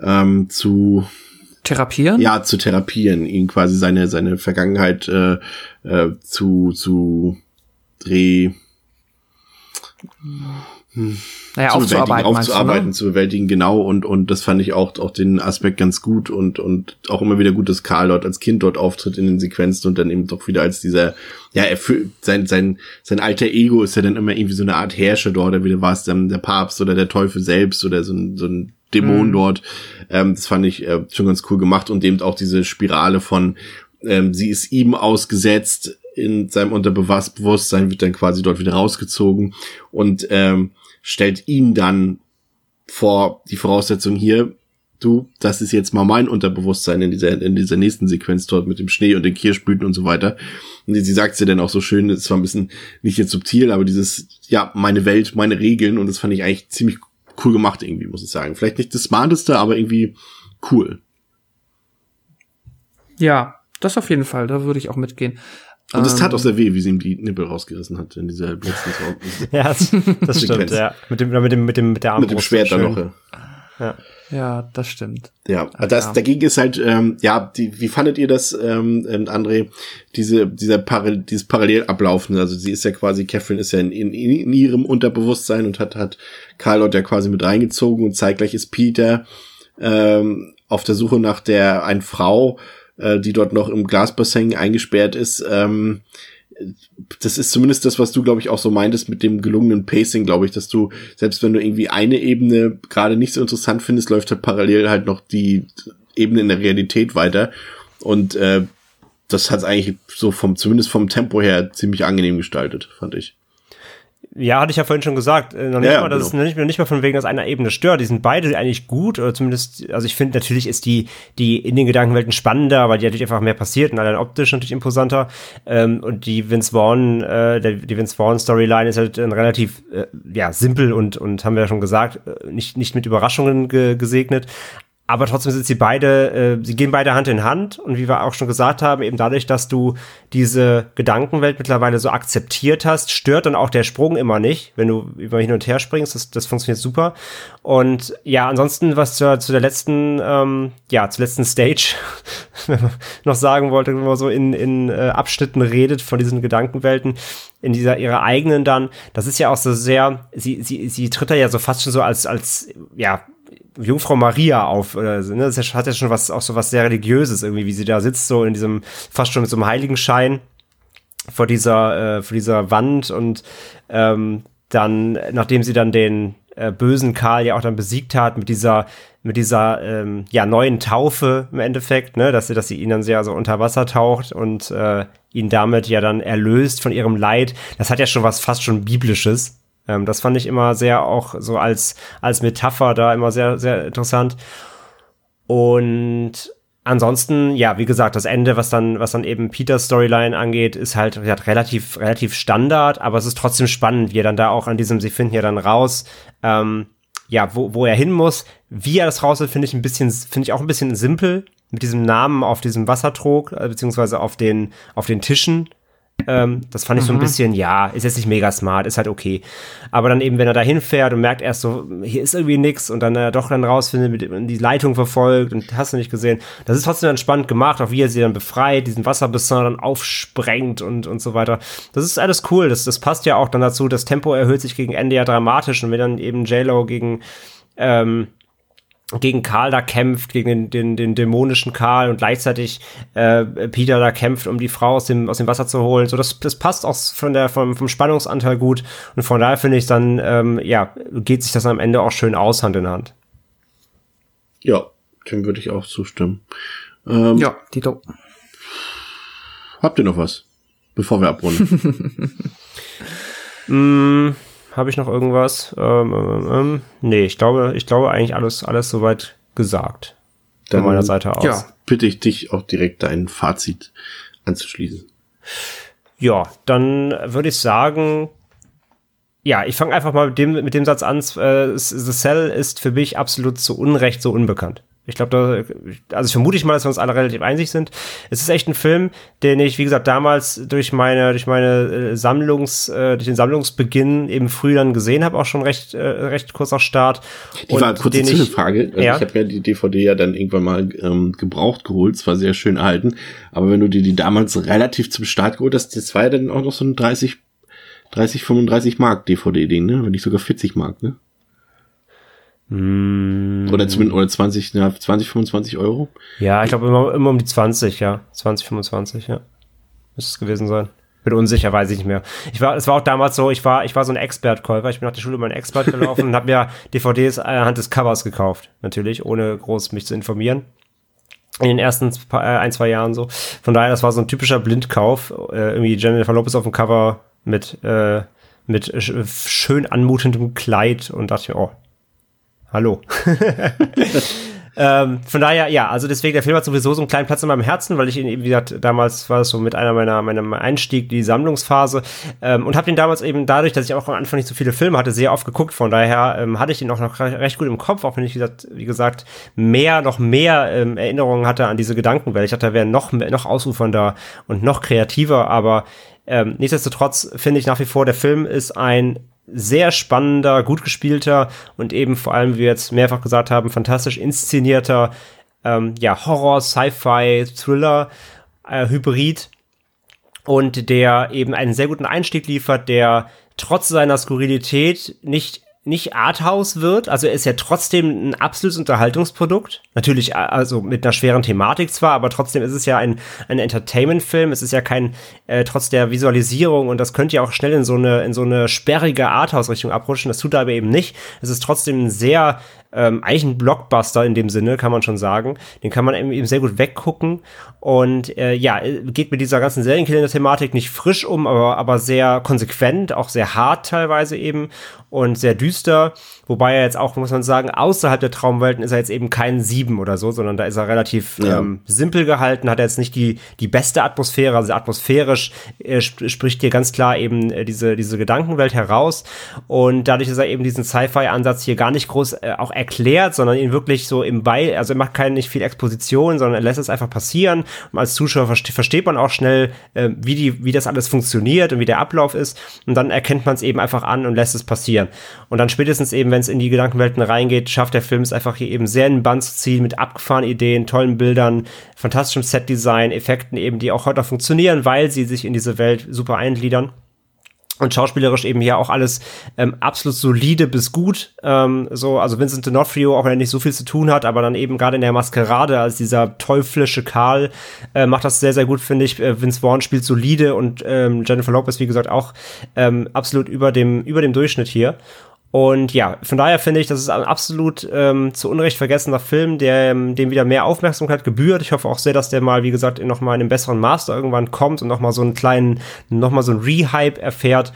ähm, zu therapieren? Ja, zu therapieren, ihn quasi seine, seine Vergangenheit äh, äh, zu, zu dreh hm, naja, zu aufzuarbeiten, aufzuarbeiten, ne? zu bewältigen, genau, und, und das fand ich auch, auch den Aspekt ganz gut und, und auch immer wieder gut, dass Karl dort als Kind dort auftritt in den Sequenzen und dann eben doch wieder als dieser, ja, er fühlt, sein, sein, sein alter Ego ist ja dann immer irgendwie so eine Art Herrscher dort, oder wieder war es dann der Papst oder der Teufel selbst oder so ein, so ein Dämon mhm. dort. Ähm, das fand ich äh, schon ganz cool gemacht und eben auch diese Spirale von, ähm, sie ist ihm ausgesetzt, in seinem Unterbewusstsein wird dann quasi dort wieder rausgezogen und ähm, stellt ihn dann vor die Voraussetzung hier, du, das ist jetzt mal mein Unterbewusstsein in dieser, in dieser nächsten Sequenz dort mit dem Schnee und den Kirschblüten und so weiter. Und sie sagt sie dann auch so schön, das war ein bisschen nicht jetzt subtil, aber dieses, ja, meine Welt, meine Regeln und das fand ich eigentlich ziemlich cool gemacht irgendwie, muss ich sagen. Vielleicht nicht das smarteste, aber irgendwie cool. Ja, das auf jeden Fall, da würde ich auch mitgehen. Und es tat auch sehr weh, wie sie ihm die Nippel rausgerissen hat in dieser letzten Traum. ja, das, das stimmt, ja. Mit dem, mit dem, mit dem, mit der Armbrust. Mit dem Schwert dann noch. Ja. Ja, das stimmt. Ja, das, ja. dagegen ist halt, ähm, ja, die, wie fandet ihr das, ähm, ähm André, diese, dieser Parallel, dieses Parallelablaufen? Also sie ist ja quasi, Catherine ist ja in, in, in ihrem Unterbewusstsein und hat, hat Karl dort ja quasi mit reingezogen und zeitgleich ist Peter ähm, auf der Suche nach der einen Frau, äh, die dort noch im Glasbassin eingesperrt ist. Ähm, das ist zumindest das, was du, glaube ich, auch so meintest mit dem gelungenen Pacing, glaube ich, dass du, selbst wenn du irgendwie eine Ebene gerade nicht so interessant findest, läuft halt parallel halt noch die Ebene in der Realität weiter. Und äh, das hat eigentlich so vom, zumindest vom Tempo her ziemlich angenehm gestaltet, fand ich. Ja, hatte ich ja vorhin schon gesagt. Äh, noch nicht ja, mal, dass genau. es nicht, nicht mal von wegen aus einer Ebene stört. Die sind beide eigentlich gut, oder zumindest, also ich finde, natürlich ist die, die in den Gedankenwelten spannender, weil die natürlich einfach mehr passiert und allein optisch natürlich imposanter. Ähm, und die Vince Vaughn, äh, der, die Vince Vaughn Storyline ist halt ein relativ, äh, ja, simpel und, und haben wir ja schon gesagt, äh, nicht, nicht mit Überraschungen ge gesegnet aber trotzdem sind sie beide, äh, sie gehen beide Hand in Hand und wie wir auch schon gesagt haben, eben dadurch, dass du diese Gedankenwelt mittlerweile so akzeptiert hast, stört dann auch der Sprung immer nicht, wenn du über hin und her springst, das, das funktioniert super. Und ja, ansonsten, was zu, zu der letzten, ähm, ja, zur letzten Stage noch sagen wollte, wenn man so in, in äh, Abschnitten redet von diesen Gedankenwelten, in dieser ihrer eigenen dann, das ist ja auch so sehr, sie, sie, sie tritt da ja so fast schon so als, als, ja, Jungfrau Maria auf oder ne? Das hat ja schon was auch so was sehr religiöses irgendwie, wie sie da sitzt so in diesem fast schon mit so einem Heiligenschein vor dieser äh, vor dieser Wand und ähm, dann nachdem sie dann den äh, bösen Karl ja auch dann besiegt hat mit dieser mit dieser ähm, ja neuen Taufe im Endeffekt, ne, dass sie dass sie ihn dann sehr so unter Wasser taucht und äh, ihn damit ja dann erlöst von ihrem Leid. Das hat ja schon was fast schon biblisches ähm, das fand ich immer sehr auch so als, als Metapher da immer sehr, sehr interessant. Und ansonsten, ja, wie gesagt, das Ende, was dann, was dann eben Peters Storyline angeht, ist halt ja, relativ, relativ Standard, aber es ist trotzdem spannend, wie er dann da auch an diesem, sie finden ja dann raus, ähm, ja, wo, wo er hin muss. Wie er das rausfindet, finde ich ein bisschen, finde ich auch ein bisschen simpel mit diesem Namen auf diesem Wassertrog, äh, beziehungsweise auf den, auf den Tischen. Ähm, das fand ich mhm. so ein mhm. bisschen, ja, ist jetzt nicht mega smart, ist halt okay. Aber dann eben, wenn er da hinfährt und merkt erst so, hier ist irgendwie nix und dann äh, doch dann rausfindet, mit, die Leitung verfolgt und hast du nicht gesehen. Das ist trotzdem dann spannend gemacht, auch wie er sie dann befreit, diesen Wasserbissin dann aufsprengt und, und so weiter. Das ist alles cool. Das, das passt ja auch dann dazu. Das Tempo erhöht sich gegen Ende ja dramatisch und wenn dann eben J-Lo gegen, ähm, gegen Karl da kämpft, gegen den, den, den dämonischen Karl und gleichzeitig äh, Peter da kämpft, um die Frau aus dem, aus dem Wasser zu holen. So, das, das passt auch von der, vom, vom Spannungsanteil gut. Und von daher finde ich dann, ähm, ja, geht sich das am Ende auch schön aus, Hand in Hand. Ja, dem würde ich auch zustimmen. Ähm, Ja, Tito. Habt ihr noch was? Bevor wir abrunden. Mm, Habe ich noch irgendwas? Ähm, ähm, ähm, nee, ich glaube, ich glaube eigentlich alles, alles soweit gesagt. Von meiner Seite aus. ja. bitte ich dich auch direkt dein Fazit anzuschließen. Ja, dann würde ich sagen, ja, ich fange einfach mal mit dem, mit dem Satz an. Äh, The Cell ist für mich absolut zu Unrecht so unbekannt. Ich glaube, da, also ich vermute ich mal, dass wir uns alle relativ einig sind. Es ist echt ein Film, den ich, wie gesagt, damals durch meine, durch meine äh, Sammlungs, äh, durch den Sammlungsbeginn eben früh dann gesehen habe, auch schon recht, äh, recht kurz nach Start. Die war Und den ich- Zwischenfrage. Also Ja. Ich habe ja die DVD ja dann irgendwann mal ähm, gebraucht geholt, zwar sehr schön erhalten, aber wenn du dir die damals relativ zum Start geholt hast, das war ja dann auch noch so ein 30, 30, 35 Mark DVD-Ding, ne? Wenn nicht sogar 40 Mark, ne? Mm. Oder zumindest, oder 20, ja, 20, 25 Euro. Ja, ich glaube immer, immer um die 20, ja. 20, 25, ja. Müsste es gewesen sein. Bin unsicher, weiß ich nicht mehr. Ich war, es war auch damals so, ich war, ich war so ein Expert-Käufer. Ich bin nach der Schule immer ein Expert gelaufen und habe mir DVDs anhand des Covers gekauft. Natürlich, ohne groß mich zu informieren. In den ersten paar, äh, ein, zwei Jahren so. Von daher, das war so ein typischer Blindkauf. Äh, irgendwie Jennifer Lopez auf dem Cover mit, äh, mit sch schön anmutendem Kleid und dachte mir, oh, hallo. ähm, von daher, ja, also deswegen, der Film hat sowieso so einen kleinen Platz in meinem Herzen, weil ich ihn eben, wie gesagt, damals war es so mit einer meiner, meinem Einstieg, die Sammlungsphase, ähm, und habe den damals eben dadurch, dass ich auch am Anfang nicht so viele Filme hatte, sehr oft geguckt, von daher ähm, hatte ich ihn auch noch re- recht gut im Kopf, auch wenn ich, wie gesagt, wie gesagt mehr, noch mehr ähm, Erinnerungen hatte an diese Gedankenwelt. Ich dachte, er wäre noch, mehr- noch ausufernder und noch kreativer, aber ähm, nichtsdestotrotz finde ich nach wie vor, der Film ist ein sehr spannender, gut gespielter und eben vor allem, wie wir jetzt mehrfach gesagt haben, fantastisch inszenierter ähm, ja, Horror, Sci-Fi, Thriller, äh, Hybrid und der eben einen sehr guten Einstieg liefert, der trotz seiner Skurrilität nicht nicht Arthouse wird, also er ist ja trotzdem ein absolutes Unterhaltungsprodukt. Natürlich, äh, also mit einer schweren Thematik zwar, aber trotzdem ist es ja ein, ein Entertainment-Film. Es ist ja kein, äh, trotz der Visualisierung und das könnte ja auch schnell in so eine, in so eine sperrige Arthouse-Richtung abrutschen. Das tut er aber eben nicht. Es ist trotzdem ein sehr, ähm, eigentlich ein Blockbuster in dem Sinne, kann man schon sagen. Den kann man eben, sehr gut weggucken. Und äh, ja, geht mit dieser ganzen Serienkiller-Thematik nicht frisch um, aber, aber sehr konsequent, auch sehr hart teilweise eben und sehr düster. Wobei er jetzt auch, muss man sagen, außerhalb der Traumwelten ist er jetzt eben kein Sieben oder so, sondern da ist er relativ Ja. ähm, simpel gehalten, hat er jetzt nicht die, die beste Atmosphäre, also atmosphärisch äh, sp spricht hier ganz klar eben äh, diese, diese Gedankenwelt heraus. Und dadurch ist er eben diesen Sci-Fi-Ansatz hier gar nicht groß äh, auch erklärt, sondern ihn wirklich so im Bei, also er macht keine nicht viel Exposition, sondern er lässt es einfach passieren. Und als Zuschauer verste versteht man auch schnell, äh, wie die, wie das alles funktioniert und wie der Ablauf ist. Und dann erkennt man es eben einfach an und lässt es passieren. Und dann spätestens eben, wenn es in die Gedankenwelten reingeht, schafft der Film es einfach hier eben sehr in den Bann zu ziehen mit abgefahrenen Ideen, tollen Bildern, fantastischem Setdesign, Effekten eben, die auch heute funktionieren, weil sie sich in diese Welt super eingliedern. Und schauspielerisch eben hier auch alles ähm, absolut solide bis gut. Ähm, so, also Vincent D'Onofrio, auch wenn er nicht so viel zu tun hat, aber dann eben gerade in der Maskerade als dieser teuflische Karl äh, macht das sehr, sehr gut, finde ich. Äh, Vince Vaughn spielt solide und ähm, Jennifer Lopez, wie gesagt, auch ähm, absolut über dem, über dem Durchschnitt hier. Und ja, von daher finde ich, das ist ein absolut ähm, zu Unrecht vergessener Film, der ähm, dem wieder mehr Aufmerksamkeit gebührt. Ich hoffe auch sehr, dass der mal, wie gesagt, noch mal in einem besseren Master irgendwann kommt und noch mal so einen kleinen, noch mal so einen Rehype erfährt.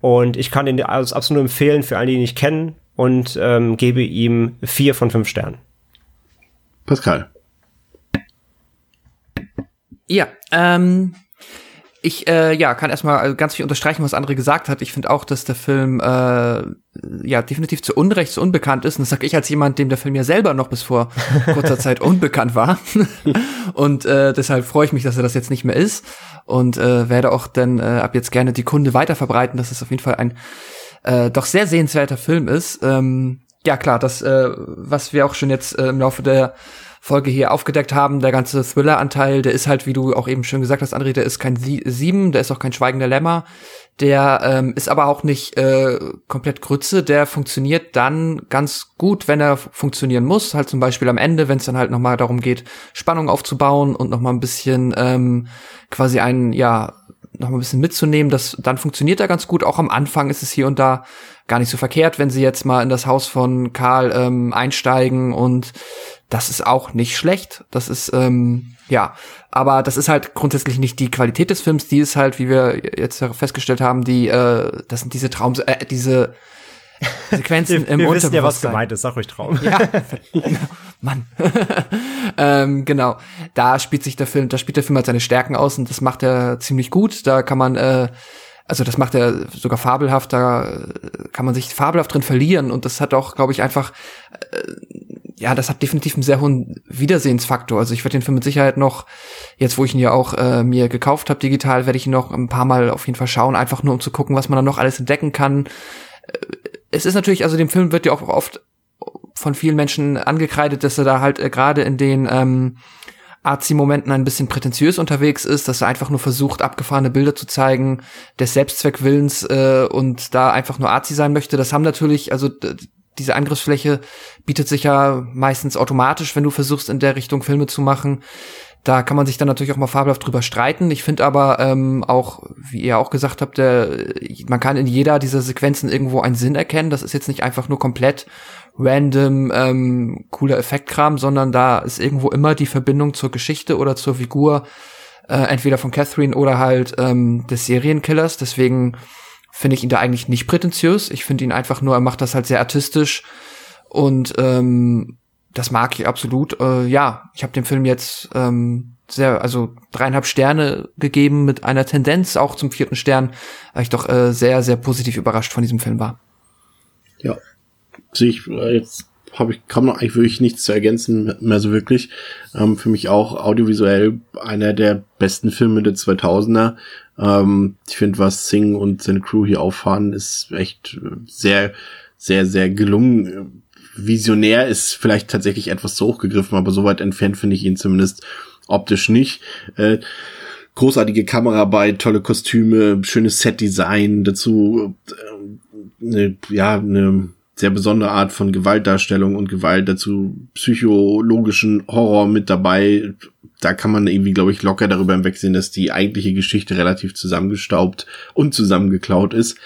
Und ich kann den also absolut empfehlen für alle, die ihn nicht kennen und ähm, gebe ihm vier von fünf Sternen. Pascal. Ja, ähm, ich äh, ja, kann erstmal ganz viel unterstreichen, was André gesagt hat. Ich finde auch, dass der Film äh, ja definitiv zu Unrecht zu unbekannt ist. Und das sage ich als jemand, dem der Film ja selber noch bis vor kurzer Zeit unbekannt war. und äh, deshalb freue ich mich, dass er das jetzt nicht mehr ist. Und äh, werde auch dann äh, ab jetzt gerne die Kunde weiter verbreiten, dass es auf jeden Fall ein äh, doch sehr sehenswerter Film ist. Ähm, Ja, klar, das, äh, was wir auch schon jetzt äh, im Laufe der Folge hier aufgedeckt haben, der ganze Thriller-Anteil, der ist halt, wie du auch eben schon gesagt hast, André, der ist kein Sie Sieben, der ist auch kein schweigender Lämmer, der ähm, ist aber auch nicht äh, komplett Grütze, der funktioniert dann ganz gut, wenn er funktionieren muss, halt zum Beispiel am Ende, wenn es dann halt nochmal darum geht, Spannung aufzubauen und nochmal ein bisschen ähm, quasi einen, ja, noch ein bisschen mitzunehmen, das, dann funktioniert er ganz gut. Auch am Anfang ist es hier und da gar nicht so verkehrt, wenn sie jetzt mal in das Haus von Karl ähm, einsteigen und das ist auch nicht schlecht. Das ist, ähm, ja, aber das ist halt grundsätzlich nicht die Qualität des Films, die ist halt, wie wir jetzt festgestellt haben, die, äh, das sind diese Traum, äh, diese Sequenzen wir, im wir wissen ja, was gemeint ist. Sag ruhig Traum. Ja, Mann. ähm, genau. Da spielt sich der Film, da spielt der Film halt seine Stärken aus und das macht er ziemlich gut. Da kann man, äh, also das macht er sogar fabelhaft, da äh, kann man sich fabelhaft drin verlieren und das hat auch, glaube ich, einfach, äh, ja, das hat definitiv einen sehr hohen Wiedersehensfaktor. Also ich werde den Film mit Sicherheit noch, jetzt wo ich ihn ja auch äh, mir gekauft habe digital, werde ich ihn noch ein paar Mal auf jeden Fall schauen, einfach nur um zu gucken, was man da noch alles entdecken kann. Es ist natürlich, also dem Film wird ja auch oft von vielen Menschen angekreidet, dass er da halt äh, gerade in den ähm, Arzi-Momenten ein bisschen prätentiös unterwegs ist, dass er einfach nur versucht, abgefahrene Bilder zu zeigen, des Selbstzweckwillens äh, und da einfach nur Arzi sein möchte. Das haben natürlich, also diese Angriffsfläche bietet sich ja meistens automatisch, wenn du versuchst, in der Richtung Filme zu machen. Da kann man sich dann natürlich auch mal fabelhaft drüber streiten. Ich finde aber ähm, auch, wie ihr auch gesagt habt, der, man kann in jeder dieser Sequenzen irgendwo einen Sinn erkennen. Das ist jetzt nicht einfach nur komplett random ähm, cooler Effektkram, sondern da ist irgendwo immer die Verbindung zur Geschichte oder zur Figur, äh, entweder von Catherine oder halt ähm, des Serienkillers. Deswegen finde ich ihn da eigentlich nicht prätentiös. Ich finde ihn einfach nur, er macht das halt sehr artistisch und ähm, das mag ich absolut. Äh, ja, ich habe dem Film jetzt ähm, sehr, also dreieinhalb Sterne gegeben mit einer Tendenz auch zum vierten Stern, weil ich doch äh, sehr, sehr positiv überrascht von diesem Film war. Ja. Sehe ich, äh, jetzt habe ich kaum noch eigentlich wirklich nichts zu ergänzen mehr so wirklich. Ähm, für mich auch audiovisuell einer der besten Filme der 2000er. Ähm, ich finde, was Singh und seine Crew hier auffahren, ist echt äh, sehr, sehr, sehr gelungen. Visionär ist vielleicht tatsächlich etwas zu hoch gegriffen, aber so weit entfernt finde ich ihn zumindest optisch nicht. Äh, großartige Kameraarbeit, tolle Kostüme, schönes Setdesign, dazu äh, eine, ja, eine sehr besondere Art von Gewaltdarstellung und Gewalt, dazu psychologischen Horror mit dabei. Da kann man irgendwie, glaube ich, locker darüber hinwegsehen, dass die eigentliche Geschichte relativ zusammengestaubt und zusammengeklaut ist.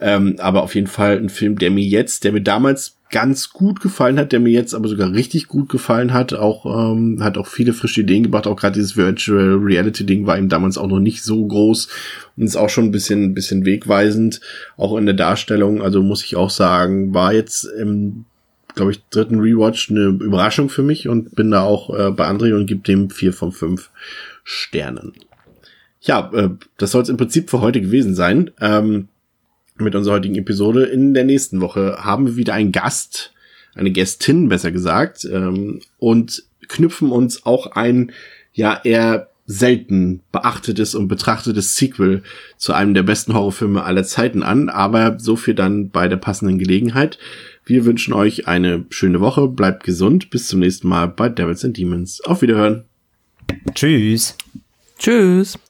Ähm, aber auf jeden Fall ein Film, der mir jetzt, der mir damals ganz gut gefallen hat, der mir jetzt aber sogar richtig gut gefallen hat, auch ähm, hat auch viele frische Ideen gebracht, auch gerade dieses Virtual Reality Ding war ihm damals auch noch nicht so groß und ist auch schon ein bisschen ein bisschen wegweisend, auch in der Darstellung, also muss ich auch sagen, war jetzt im glaube ich dritten Rewatch eine Überraschung für mich und bin da auch äh, bei André und gebe dem vier von fünf Sternen. Ja, äh, das soll es im Prinzip für heute gewesen sein. Ähm, mit unserer heutigen Episode. In der nächsten Woche haben wir wieder einen Gast, eine Gästin besser gesagt, ähm, und knüpfen uns auch ein, ja, eher selten beachtetes und betrachtetes Sequel zu einem der besten Horrorfilme aller Zeiten an, aber so viel dann bei der passenden Gelegenheit. Wir wünschen euch eine schöne Woche, bleibt gesund, bis zum nächsten Mal bei Devils and Demons. Auf Wiederhören. Tschüss. Tschüss.